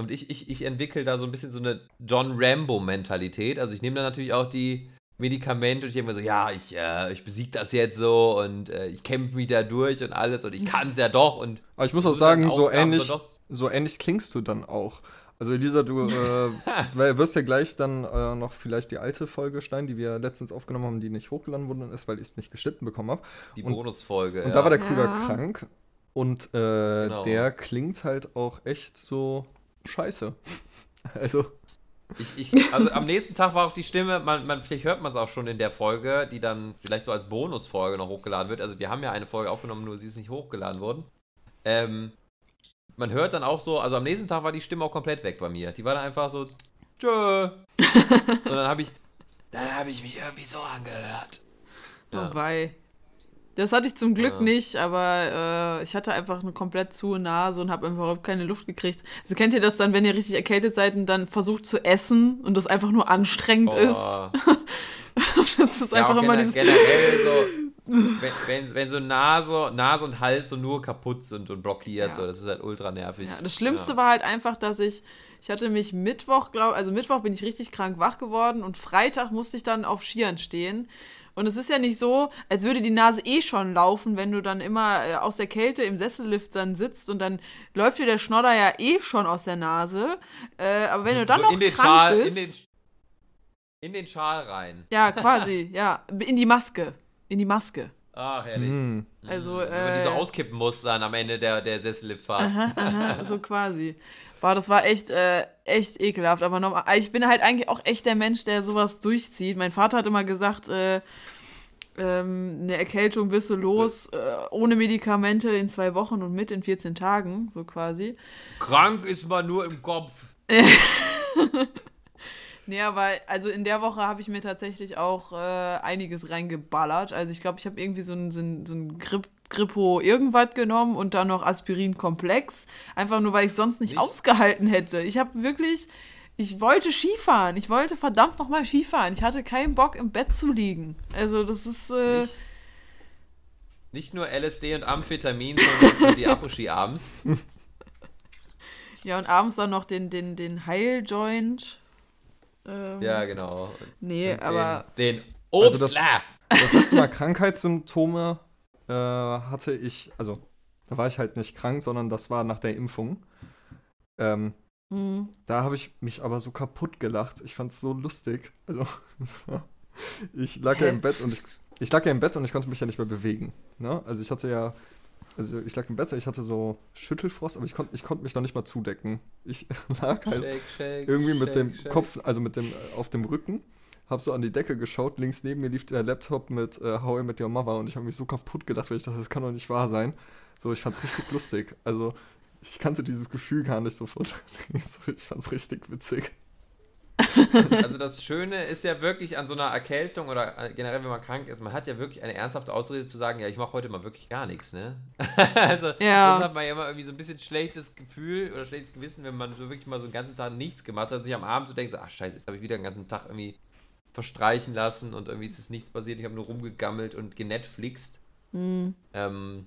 und ich, ich, ich entwickle da so ein bisschen so eine John Rambo-Mentalität. Also ich nehme da natürlich auch die Medikamente und ich denke mir so, ja, ich, äh, ich besiege das jetzt so und äh, ich kämpfe mich da durch und alles und ich kann es ja doch und Aber ich muss auch sagen, so ähnlich, so ähnlich klingst du dann auch. Also Elisa, du äh, weil- wirst ja gleich dann äh, noch vielleicht die alte Folge schneiden, die wir letztens aufgenommen haben, die nicht hochgeladen worden ist, weil ich es nicht geschnitten bekommen habe. die und- Bonusfolge. Und ja. da war der Krüger Ja. krank und äh, Genau. der klingt halt auch echt so scheiße. Also, Ich, ich, also am nächsten Tag war auch die Stimme, man, man, vielleicht hört man es auch schon in der Folge, die dann vielleicht so als Bonusfolge noch hochgeladen wird. Also wir haben ja eine Folge aufgenommen, nur sie ist nicht hochgeladen worden. Ähm, man hört dann auch so, also am nächsten Tag war die Stimme auch komplett weg bei mir. Die war dann einfach so, tschö. Und dann habe ich, dann habe ich mich irgendwie so angehört. Ja. Oh wei. Das hatte ich zum Glück Ja. nicht, aber äh, ich hatte einfach eine komplett zu Nase und habe einfach überhaupt keine Luft gekriegt. Also kennt ihr das dann, wenn ihr richtig erkältet seid und dann versucht zu essen und das einfach nur anstrengend ist? Oh. Das ist Ja, einfach immer dieses. generell so, wenn, wenn, wenn so Nase, Nase und Hals so nur kaputt sind und blockiert, Ja. so, das ist halt ultra nervig. Ja, das Schlimmste Ja. war halt einfach, dass ich, ich hatte mich Mittwoch, glaube also Mittwoch bin ich richtig krank wach geworden und Freitag musste ich dann auf Skiern stehen. Und es ist ja nicht so, als würde die Nase eh schon laufen, wenn du dann immer äh, aus der Kälte im Sessellift dann sitzt und dann läuft dir der Schnodder ja eh schon aus der Nase. Äh, aber wenn du dann so noch in den krank Schal, bist, in den, in den Schal rein. ja quasi, ja, in die Maske, in die Maske. Ach, herrlich. hm. Also, Wenn man die so äh, auskippen muss dann am Ende der, der Sesselliftfahrt. Aha, aha, so quasi. Boah, das war echt, äh, echt ekelhaft. Aber normal, ich bin halt eigentlich auch echt der Mensch, der sowas durchzieht. Mein Vater hat immer gesagt, äh, ähm, eine Erkältung bist du los, äh, ohne Medikamente in zwei Wochen und mit in 14 Tagen, so quasi. Krank ist man nur im Kopf. Nee, aber also in der Woche habe ich mir tatsächlich auch äh, einiges reingeballert. Also ich glaube, ich habe irgendwie so ein, so ein, so ein Grip, Grippo irgendwas genommen und dann noch Aspirin-Komplex. Einfach nur, weil ich sonst nicht, Nicht? ausgehalten hätte. Ich habe wirklich, ich wollte Skifahren. Ich wollte verdammt nochmal Skifahren. Ich hatte keinen Bock im Bett zu liegen. Also das ist, äh, Nicht, nicht nur LSD und Amphetamin, sondern so die Aposki abends. ja und abends dann noch den, den, den Heiljoint. Ähm, Ja, genau. Nee, Und aber Den, den Also das- Obstler. Das letzte Mal Krankheitssymptome äh, hatte ich, also da war ich halt nicht krank, sondern das war nach der Impfung. Ähm, hm. da habe ich mich aber so kaputt gelacht. Ich fand es so lustig. Also, ich lag ja Hä? im Bett und ich, ich lag ja im Bett und ich konnte mich ja nicht mehr bewegen. Ne? Also ich hatte ja, also ich lag im Bett, ich hatte so Schüttelfrost, aber ich konnte ich konnte mich noch nicht mal zudecken. Ich lag halt Shake, shake, irgendwie mit shake, dem shake. Kopf, also mit dem äh, auf dem Rücken, hab so an die Decke geschaut. Links neben mir lief der Laptop mit äh, How I Met Your Mother und ich habe mich so kaputt gedacht, weil ich dachte, das kann doch nicht wahr sein. So, ich fand's richtig lustig. Also ich kannte dieses Gefühl gar nicht sofort. so, ich fand's richtig witzig. Also das Schöne ist ja wirklich an so einer Erkältung oder äh, generell, wenn man krank ist, man hat ja wirklich eine ernsthafte Ausrede zu sagen, ja, ich mache heute mal wirklich gar nichts, ne? also Ja. das hat man ja immer irgendwie so ein bisschen schlechtes Gefühl oder schlechtes Gewissen, wenn man so wirklich mal so einen ganzen Tag nichts gemacht hat und sich am Abend so denkt, so, ach scheiße, jetzt habe ich wieder den ganzen Tag irgendwie verstreichen lassen und irgendwie ist es nichts passiert, ich habe nur rumgegammelt und genetflixt. Hm. Ähm,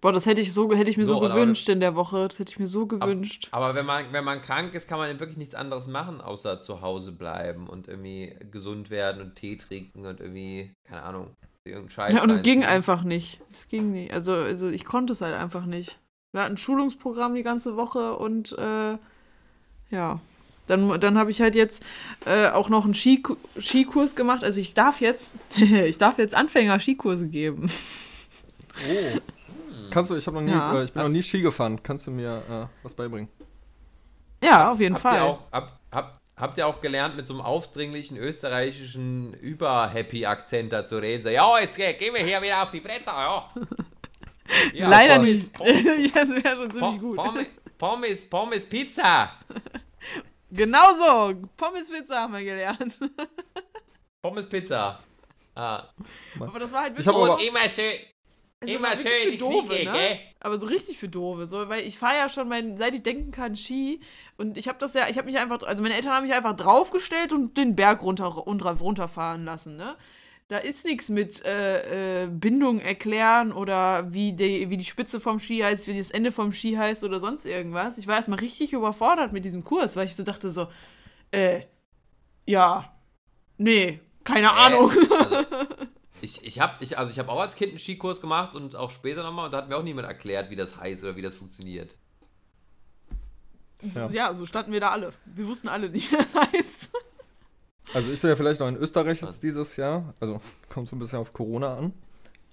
Boah, das hätte ich so, hätte ich mir so, So, aber- gewünscht in der Woche. Das hätte ich mir so gewünscht. Aber wenn man, wenn man krank ist, kann man wirklich nichts anderes machen, außer zu Hause bleiben und irgendwie gesund werden und Tee trinken und irgendwie, keine Ahnung, irgendeinen Scheiß. Ja, und es ging einfach nicht. Es ging nicht. Also, also ich konnte es halt einfach nicht. Wir hatten ein Schulungsprogramm die ganze Woche und äh, ja. Dann, dann habe ich halt jetzt äh, auch noch einen Skiku Skikurs gemacht. Also ich darf jetzt, ich darf jetzt Anfänger-Skikurse geben. Oh. Kannst du, ich noch nie, Ja. äh, ich bin noch nie Ski gefahren. Kannst du mir äh, was beibringen? Ja, auf jeden Habt Fall. ihr, auch, hab, hab, habt ihr auch gelernt, mit so einem aufdringlichen österreichischen Über-Happy-Akzent da zu reden? So, ja, jetzt geh, gehen wir hier wieder auf die Bretter, ja. ja Leider nicht. Das wäre schon ziemlich gut. Pommes, Pommes, Pommes, Pizza. Genau so. Pommes Pizza haben wir gelernt. Pommes, Pizza. Ah. Aber das war halt Ich wirklich aber- Und immer schön, Also immer schön für die Doofe, Knicke, ne? gell? Aber so richtig für Doofe, so, weil ich fahre ja schon mein, seit ich denken kann, Ski und ich habe das ja, ich habe mich einfach, also meine Eltern haben mich einfach draufgestellt und den Berg runter, runter runterfahren lassen, ne? Da ist nichts mit äh, äh, Bindung erklären oder wie die, wie die Spitze vom Ski heißt, wie das Ende vom Ski heißt oder sonst irgendwas. Ich war erstmal richtig überfordert mit diesem Kurs, weil ich so dachte so, äh, ja, nee, keine Ahnung. Also, ich ich habe ich, also ich hab auch als Kind einen Skikurs gemacht und auch später nochmal und da hat mir auch niemand erklärt, wie das heißt oder wie das funktioniert. Ja. Ja, so standen wir da alle. Wir wussten alle nicht, wie das heißt. Also ich bin ja vielleicht noch in Österreich jetzt dieses Jahr. Also kommt so ein bisschen auf Corona an.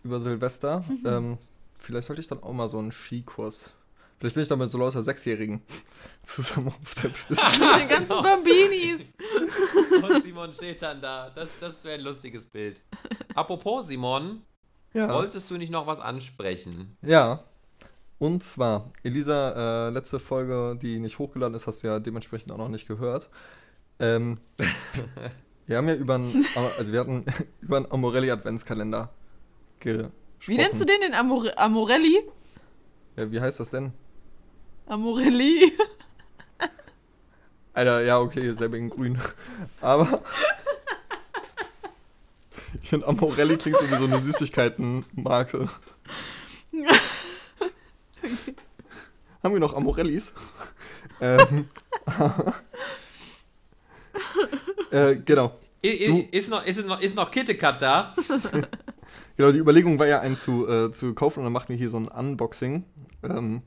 Über Silvester. Ähm, vielleicht sollte ich dann auch mal so einen Skikurs. Vielleicht bin ich dann mit so lauter Sechsjährigen zusammen auf der Piste. Mit den ganzen Bambinis. Und Simon steht dann da. Das, das wäre ein lustiges Bild. Apropos, Simon, ja. wolltest du nicht noch was ansprechen? ja. Und zwar, Elisa, äh, letzte Folge, die nicht hochgeladen ist, hast du ja dementsprechend auch noch nicht gehört. Ähm, wir haben ja über einen, also wir hatten über einen Amorelli Adventskalender gesprochen. Wie nennst du den, den Amore Amorelli? Ja, wie heißt das denn? Amorelli? Alter, ja, okay, selber in grün. Aber. Ich finde, Amorelli klingt so wie so eine Süßigkeitenmarke. Haben wir noch Amorellis? ähm, äh, genau. I, ist, noch, ist, noch, ist noch KitKat da? Genau, die Überlegung war ja, einen zu, äh, zu kaufen und dann machten wir hier so ein Unboxing. Ähm,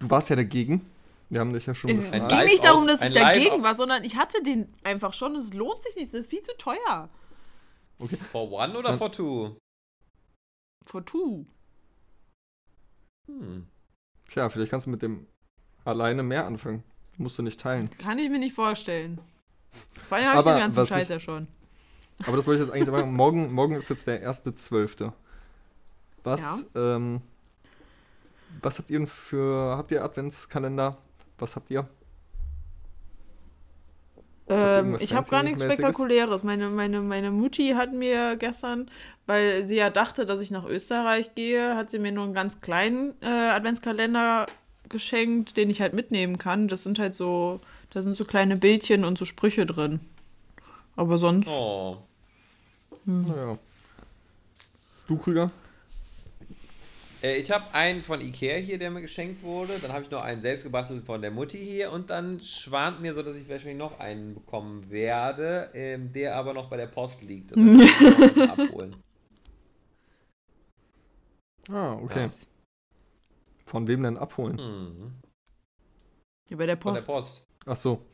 du warst ja dagegen. Wir haben dich ja schon Es Ein ging Live- nicht darum, dass ich dagegen war, sondern ich hatte den einfach schon. Es lohnt sich nicht. Das ist viel zu teuer. For one oder for two? For two. Hm. Tja, vielleicht kannst du mit dem alleine mehr anfangen. Musst du nicht teilen. Kann ich mir nicht vorstellen. Vor allem habe ich den ganzen Scheiß ja schon. Aber das wollte ich jetzt eigentlich sagen. Morgen, morgen ist jetzt der erste Zwölfte. Was, ähm, was habt ihr denn für, habt ihr Adventskalender? Was habt ihr? Ähm, ich habe gar nichts? Spektakuläres. Meine, meine, meine Mutti hat mir gestern, weil sie ja dachte, dass ich nach Österreich gehe, hat sie mir nur einen ganz kleinen äh, Adventskalender geschenkt, den ich halt mitnehmen kann. Das sind halt so, da sind so kleine Bildchen und so Sprüche drin. Aber sonst. Oh. Naja. Du, Krüger? Äh, ich habe einen von Ikea hier, der mir geschenkt wurde. Dann habe ich noch einen selbst gebastelt von der Mutti hier. Und dann schwant mir so, dass ich wahrscheinlich noch einen bekommen werde, ähm, der aber noch bei der Post liegt. Das heißt, ich muss was abholen. Ah, okay. Von wem denn abholen? Mhm. Hier bei der Von Post. der Post. Ach so.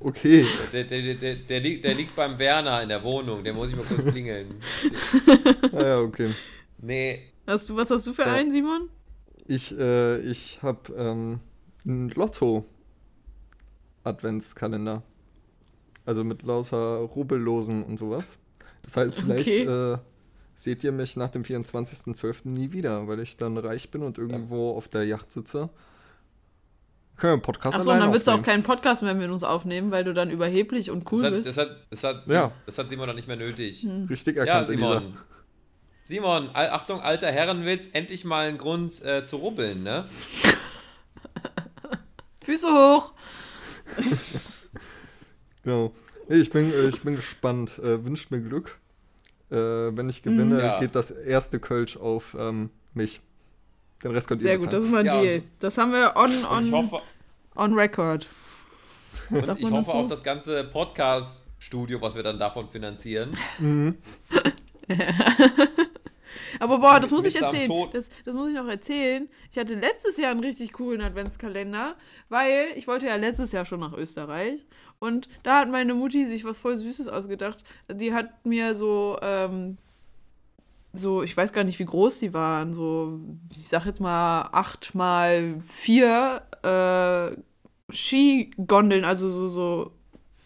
Okay. Der, der, der, der, der, liegt, der liegt beim Werner in der Wohnung. Der muss ich mal kurz klingeln. Ah, ja, okay. Nee, Hast du, was hast du für Ja. einen, Simon? Ich, äh, ich hab ähm, einen Lotto-Adventskalender. Also mit lauter Rubbellosen und sowas. Das heißt, vielleicht Okay. äh, seht ihr mich nach dem 24.12. nie wieder, weil ich dann reich bin und irgendwo auf der Yacht sitze. Können wir einen Podcast Achso, und dann willst du auch keinen Podcast mehr mit uns aufnehmen, weil du dann überheblich und cool das, hat, bist. das, hat, das, hat, Ja. das hat Simon noch nicht mehr nötig. Richtig Ja, erkannt, Elisa. Simon. Simon, Achtung, alter Herrenwitz, endlich mal ein Grund äh, zu rubbeln, ne? Füße hoch! Genau. Ich bin, äh, ich bin gespannt. Äh, wünscht mir Glück. Äh, wenn ich gewinne, Ja. geht das erste Kölsch auf ähm, mich. Den Rest könnt ihr Sehr gut, das bezahlen. ist mal ein Ja, Deal. Das haben wir on, on, hoffe, on record. ich das hoffe so? auch das ganze Podcast-Studio, was wir dann davon finanzieren. Aber boah, das muss ich erzählen. Das, das muss ich noch erzählen. Ich hatte letztes Jahr einen richtig coolen Adventskalender, weil ich wollte ja letztes Jahr schon nach Österreich. Und da hat meine Mutti sich was voll Süßes ausgedacht. Die hat mir so, ähm, so, ich weiß gar nicht, wie groß sie waren, so, ich sag jetzt mal acht mal vier äh, Skigondeln, also so, so,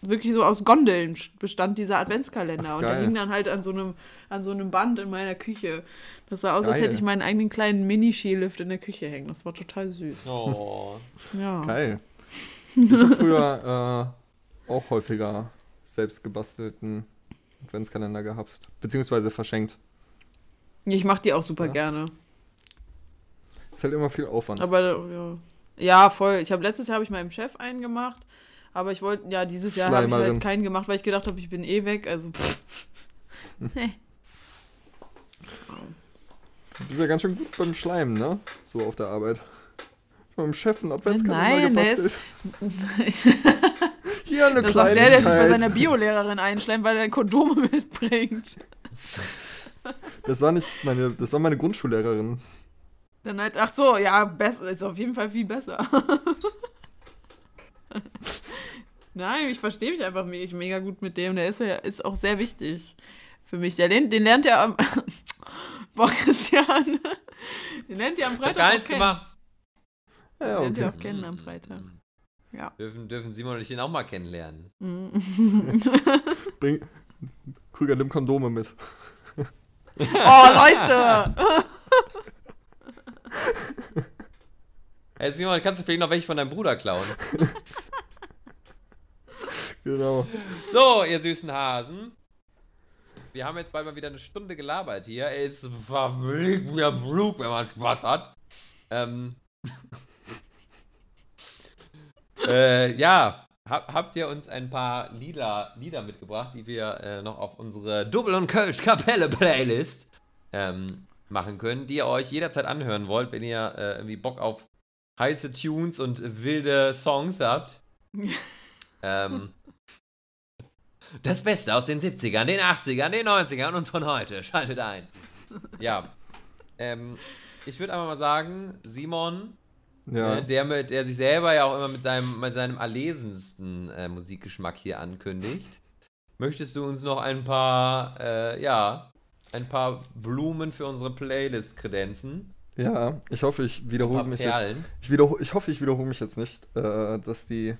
wirklich so aus Gondeln bestand dieser Adventskalender. Ach, und der hing dann halt an so einem, an so einem Band in meiner Küche. Das sah aus, als Geil. hätte ich meinen eigenen kleinen Mini-Skilift in der Küche hängen. Das war total süß. Oh. Ja. Geil. Ich habe früher äh, auch häufiger selbst gebastelten Adventskalender gehabt. Beziehungsweise verschenkt. Ich mach die auch super Ja. gerne. Ist halt immer viel Aufwand. Aber ja, ja voll. Ich habe letztes Jahr habe ich meinem Chef einen gemacht, aber ich wollte ja dieses Jahr habe ich halt keinen gemacht, weil ich gedacht habe, ich bin eh weg. Also pff. nee. Du bist ja ganz schön gut beim Schleimen, ne? So auf der Arbeit. Meinem Chef Nein, der gebastelt. ist- Hier eine Das sagt der, Kleinigkeit. der sich bei seiner Biolehrerin einschleimt, weil er Kondome mitbringt. Das war nicht meine, das war meine Grundschullehrerin. Dann halt, ach so, ja, besser, ist auf jeden Fall viel besser. Nein, ich verstehe mich einfach me- mega gut mit dem. Der ist ja ist auch sehr wichtig für mich. Der lernt, den lernt ja am. Boah, Christian. Den lernt ihr am Ich hab Freitag. gar auch nichts gemacht. Ja, ja, Lernt ihr okay. auch kennen am Freitag. Ja. Dürfen, dürfen Simon und ich ihn auch mal kennenlernen. Mhm. Bring, Krüger, nimm Kondome mit. Oh, Leute! Hey Simon, kannst du vielleicht noch welche von deinem Bruder klauen? Genau. So, ihr süßen Hasen. Wir haben jetzt bald mal wieder eine Stunde gelabert hier. Es verfliegt mir Blut, wenn man Spaß hat. Ähm. äh, ja, hab, habt ihr uns ein paar Lieder, Lieder mitgebracht, die wir äh, noch auf unsere Double und Kölsch Kapelle Playlist ähm, machen können, die ihr euch jederzeit anhören wollt, wenn ihr äh, irgendwie Bock auf heiße Tunes und wilde Songs habt. ähm, das Beste aus den 70ern, den 80ern, den 90ern und von heute. Schaltet ein. Ja. Ähm, ich würde einfach mal sagen, Simon, Ja. äh, der, mit, der sich selber ja auch immer mit seinem, mit seinem erlesensten äh, Musikgeschmack hier ankündigt, möchtest du uns noch ein paar, äh, ja, ein paar Blumen für unsere Playlist kredenzen? ja, ich hoffe, ich wiederhole mich jetzt. Ich, wiederhol, ich hoffe, ich wiederhole mich jetzt nicht, äh, dass die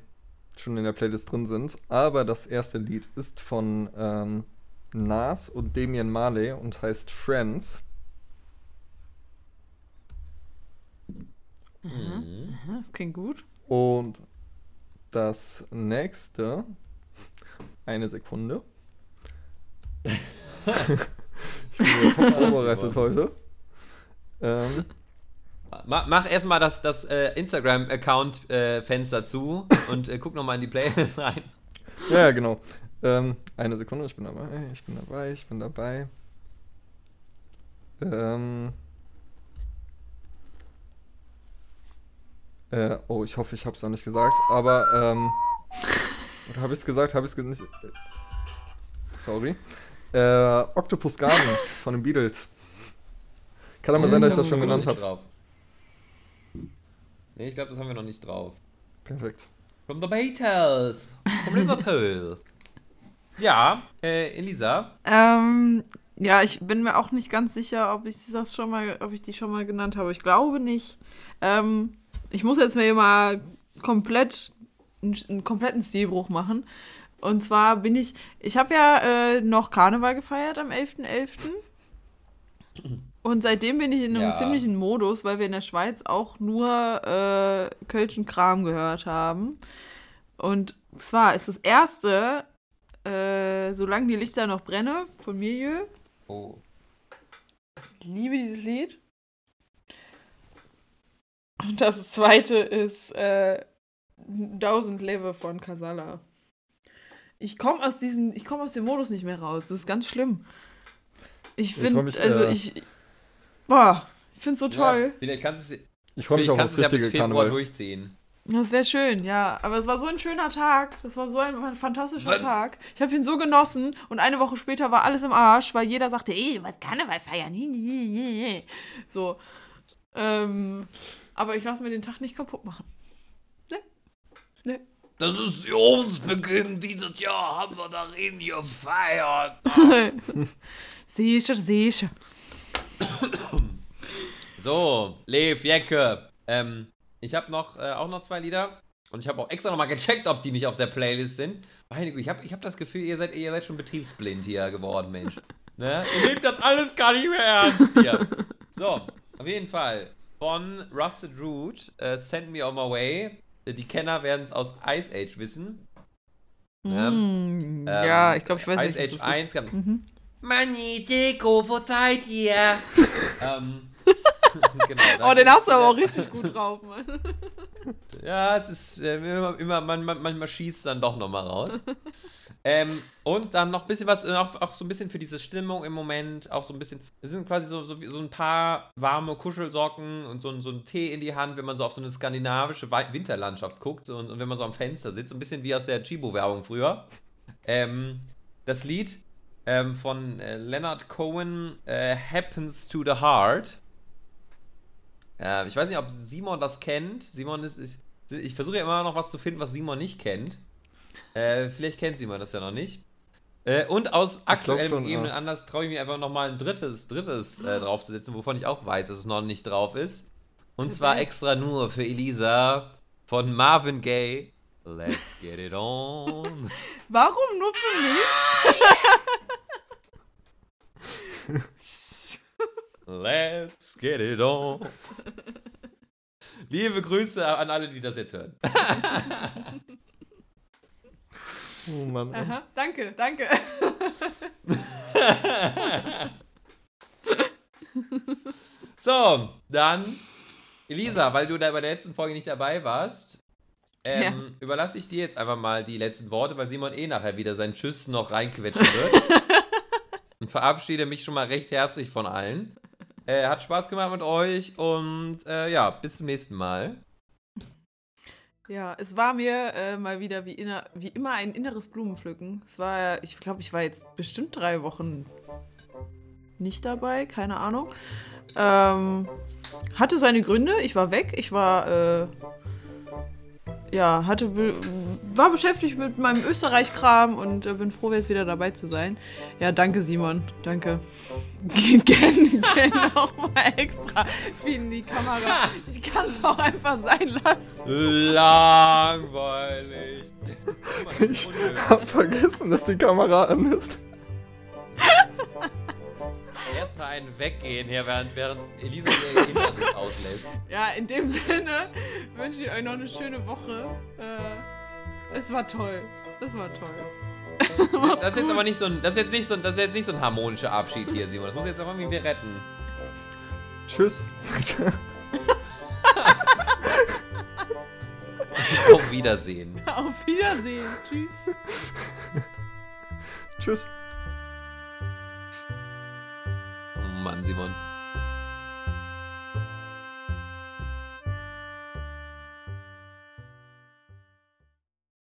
schon in der Playlist drin sind. Aber das erste Lied ist von ähm, Nas und Damian Marley und heißt Friends. Mhm. Das klingt gut. Und das nächste, eine Sekunde. ich bin top vorbereitet heute. Ähm, Ma mach erstmal das, das äh, Instagram-Account-Fenster zu und äh, guck nochmal in die Playlist rein. ja, ja, genau. Ähm, eine Sekunde, ich bin dabei, ich bin dabei, ich bin dabei. Ähm, äh, oh, ich hoffe, ich habe es noch nicht gesagt, aber ähm, oder habe ich es gesagt? Habe ich es nicht? äh, Sorry. Äh, Octopus Garden von den Beatles. Kann aber sein, dass ich das schon haben wir noch genannt nicht habe. drauf. Nee, ich glaube, das haben wir noch nicht drauf. Perfekt. From the Beatles. From Liverpool. ja, äh, Elisa. Ähm, ja, ich bin mir auch nicht ganz sicher, ob ich das schon mal, ob ich die schon mal genannt habe. Ich glaube nicht. Ähm, ich muss jetzt mir mal komplett einen, einen kompletten Stilbruch machen. Und zwar bin ich, ich habe ja äh, noch Karneval gefeiert am 11.11. Und seitdem bin ich in einem Ja. ziemlichen Modus, weil wir in der Schweiz auch nur äh, Kölschen Kram gehört haben. Und zwar ist das erste, äh, solange die Lichter noch brennen, von Milieu. Oh. Ich liebe dieses Lied. Und das zweite ist äh, 1000 Leve von Casala. Ich komme aus diesem, ich komme aus dem Modus nicht mehr raus. Das ist ganz schlimm. Ich finde, also äh, ich, boah, ich finde es so Ja, toll. vielleicht kannst du es Ich freue mich auch aufs ja bis richtige Februar Karneval. durchziehen. Das wäre schön, ja. Aber es war so ein schöner Tag. Das war so ein fantastischer Wann- Tag. Ich habe ihn so genossen und eine Woche später war alles im Arsch, weil jeder sagte, ey, was Karneval feiern? So. Ähm, aber ich lasse mir den Tag nicht kaputt machen. Ne? Das Sessionsbeginn dieses Jahr haben wir darin gefeiert. Ne? sicher, sicher. So, Lev, Jecke. Ähm, ich habe noch, äh, auch noch zwei Lieder. Und ich habe auch extra nochmal gecheckt, ob die nicht auf der Playlist sind. Meine Güte, ich habe ich hab das Gefühl, ihr seid, ihr seid schon betriebsblind hier geworden, Mensch. Ne? Ihr nehmt das alles gar nicht mehr ernst hier. So, auf jeden Fall. Von Rusted Root, äh, Send Me On My Way. Äh, Die Kenner werden es aus Ice Age wissen. Ja. Mm, ja, Ähm, ich glaube, ich weiß Ice nicht. Age was das 1 gab, Mhm. Deko, wo seid ihr? ähm, genau, Oh, den hast du aber auch richtig gut drauf, Mann. Ja, es ist äh, immer, immer man, man, manchmal schießt dann doch nochmal raus. Ähm, und dann noch ein bisschen was, auch, auch so ein bisschen für diese Stimmung im Moment, auch so ein bisschen, es sind quasi so, so, so ein paar warme Kuschelsocken und so, so ein Tee in die Hand, wenn man so auf so eine skandinavische Winterlandschaft guckt und, und wenn man so am Fenster sitzt, ein bisschen wie aus der Chibo-Werbung früher. Ähm, das Lied ähm, von äh, Leonard Cohen, äh, Happens to the Heart. Äh, ich weiß nicht, ob Simon das kennt. Simon ist. ist ich versuche ja immer noch was zu finden, was Simon nicht kennt. Äh, vielleicht kennt Simon das ja noch nicht. Äh, und aus aktuellem schon, gegebenen ja. Anlass traue ich mir einfach nochmal ein drittes, drittes äh, draufzusetzen, wovon ich auch weiß, dass es noch nicht drauf ist. Und zwar extra nur für Elisa von Marvin Gaye. Let's get it on. Warum nur für mich? Let's get it on. Liebe Grüße an alle, die das jetzt hören. Oh Mann. Aha, danke, danke. So, dann, Elisa, weil du da bei der letzten Folge nicht dabei warst, ähm, überlasse ich dir jetzt einfach mal die letzten Worte, weil Simon eh nachher wieder seinen Tschüss noch reinquetschen wird. und verabschiede mich schon mal recht herzlich von allen. Äh, hat Spaß gemacht mit euch und äh, ja, bis zum nächsten Mal. Ja, es war mir äh, mal wieder wie, inner, wie immer ein inneres Blumenpflücken. Es war, ich glaube, ich war jetzt bestimmt drei Wochen nicht dabei, keine Ahnung. Ähm, hatte seine Gründe, ich war weg, ich war, äh, ja, hatte, be war beschäftigt mit meinem Österreich-Kram und äh, bin froh, jetzt wieder dabei zu sein. Ja, danke Simon, danke. Gern, gern auch mal extra für in die Kamera. Ich kann es auch einfach sein lassen. Langweilig. Ich hab vergessen, dass die Kamera an ist. Erstmal einen weggehen hier, während, während Elisa ihr Inneres auslässt. Ja, in dem Sinne wünsche ich euch noch eine schöne Woche. Äh, es war toll. Das war toll. Das ist jetzt aber nicht so ein, das ist jetzt nicht so ein, das ist jetzt nicht so ein harmonischer Abschied hier, Simon. Das muss jetzt aber irgendwie retten. Tschüss. Auf Wiedersehen. Auf Wiedersehen. Tschüss. Tschüss. Mann, Simon.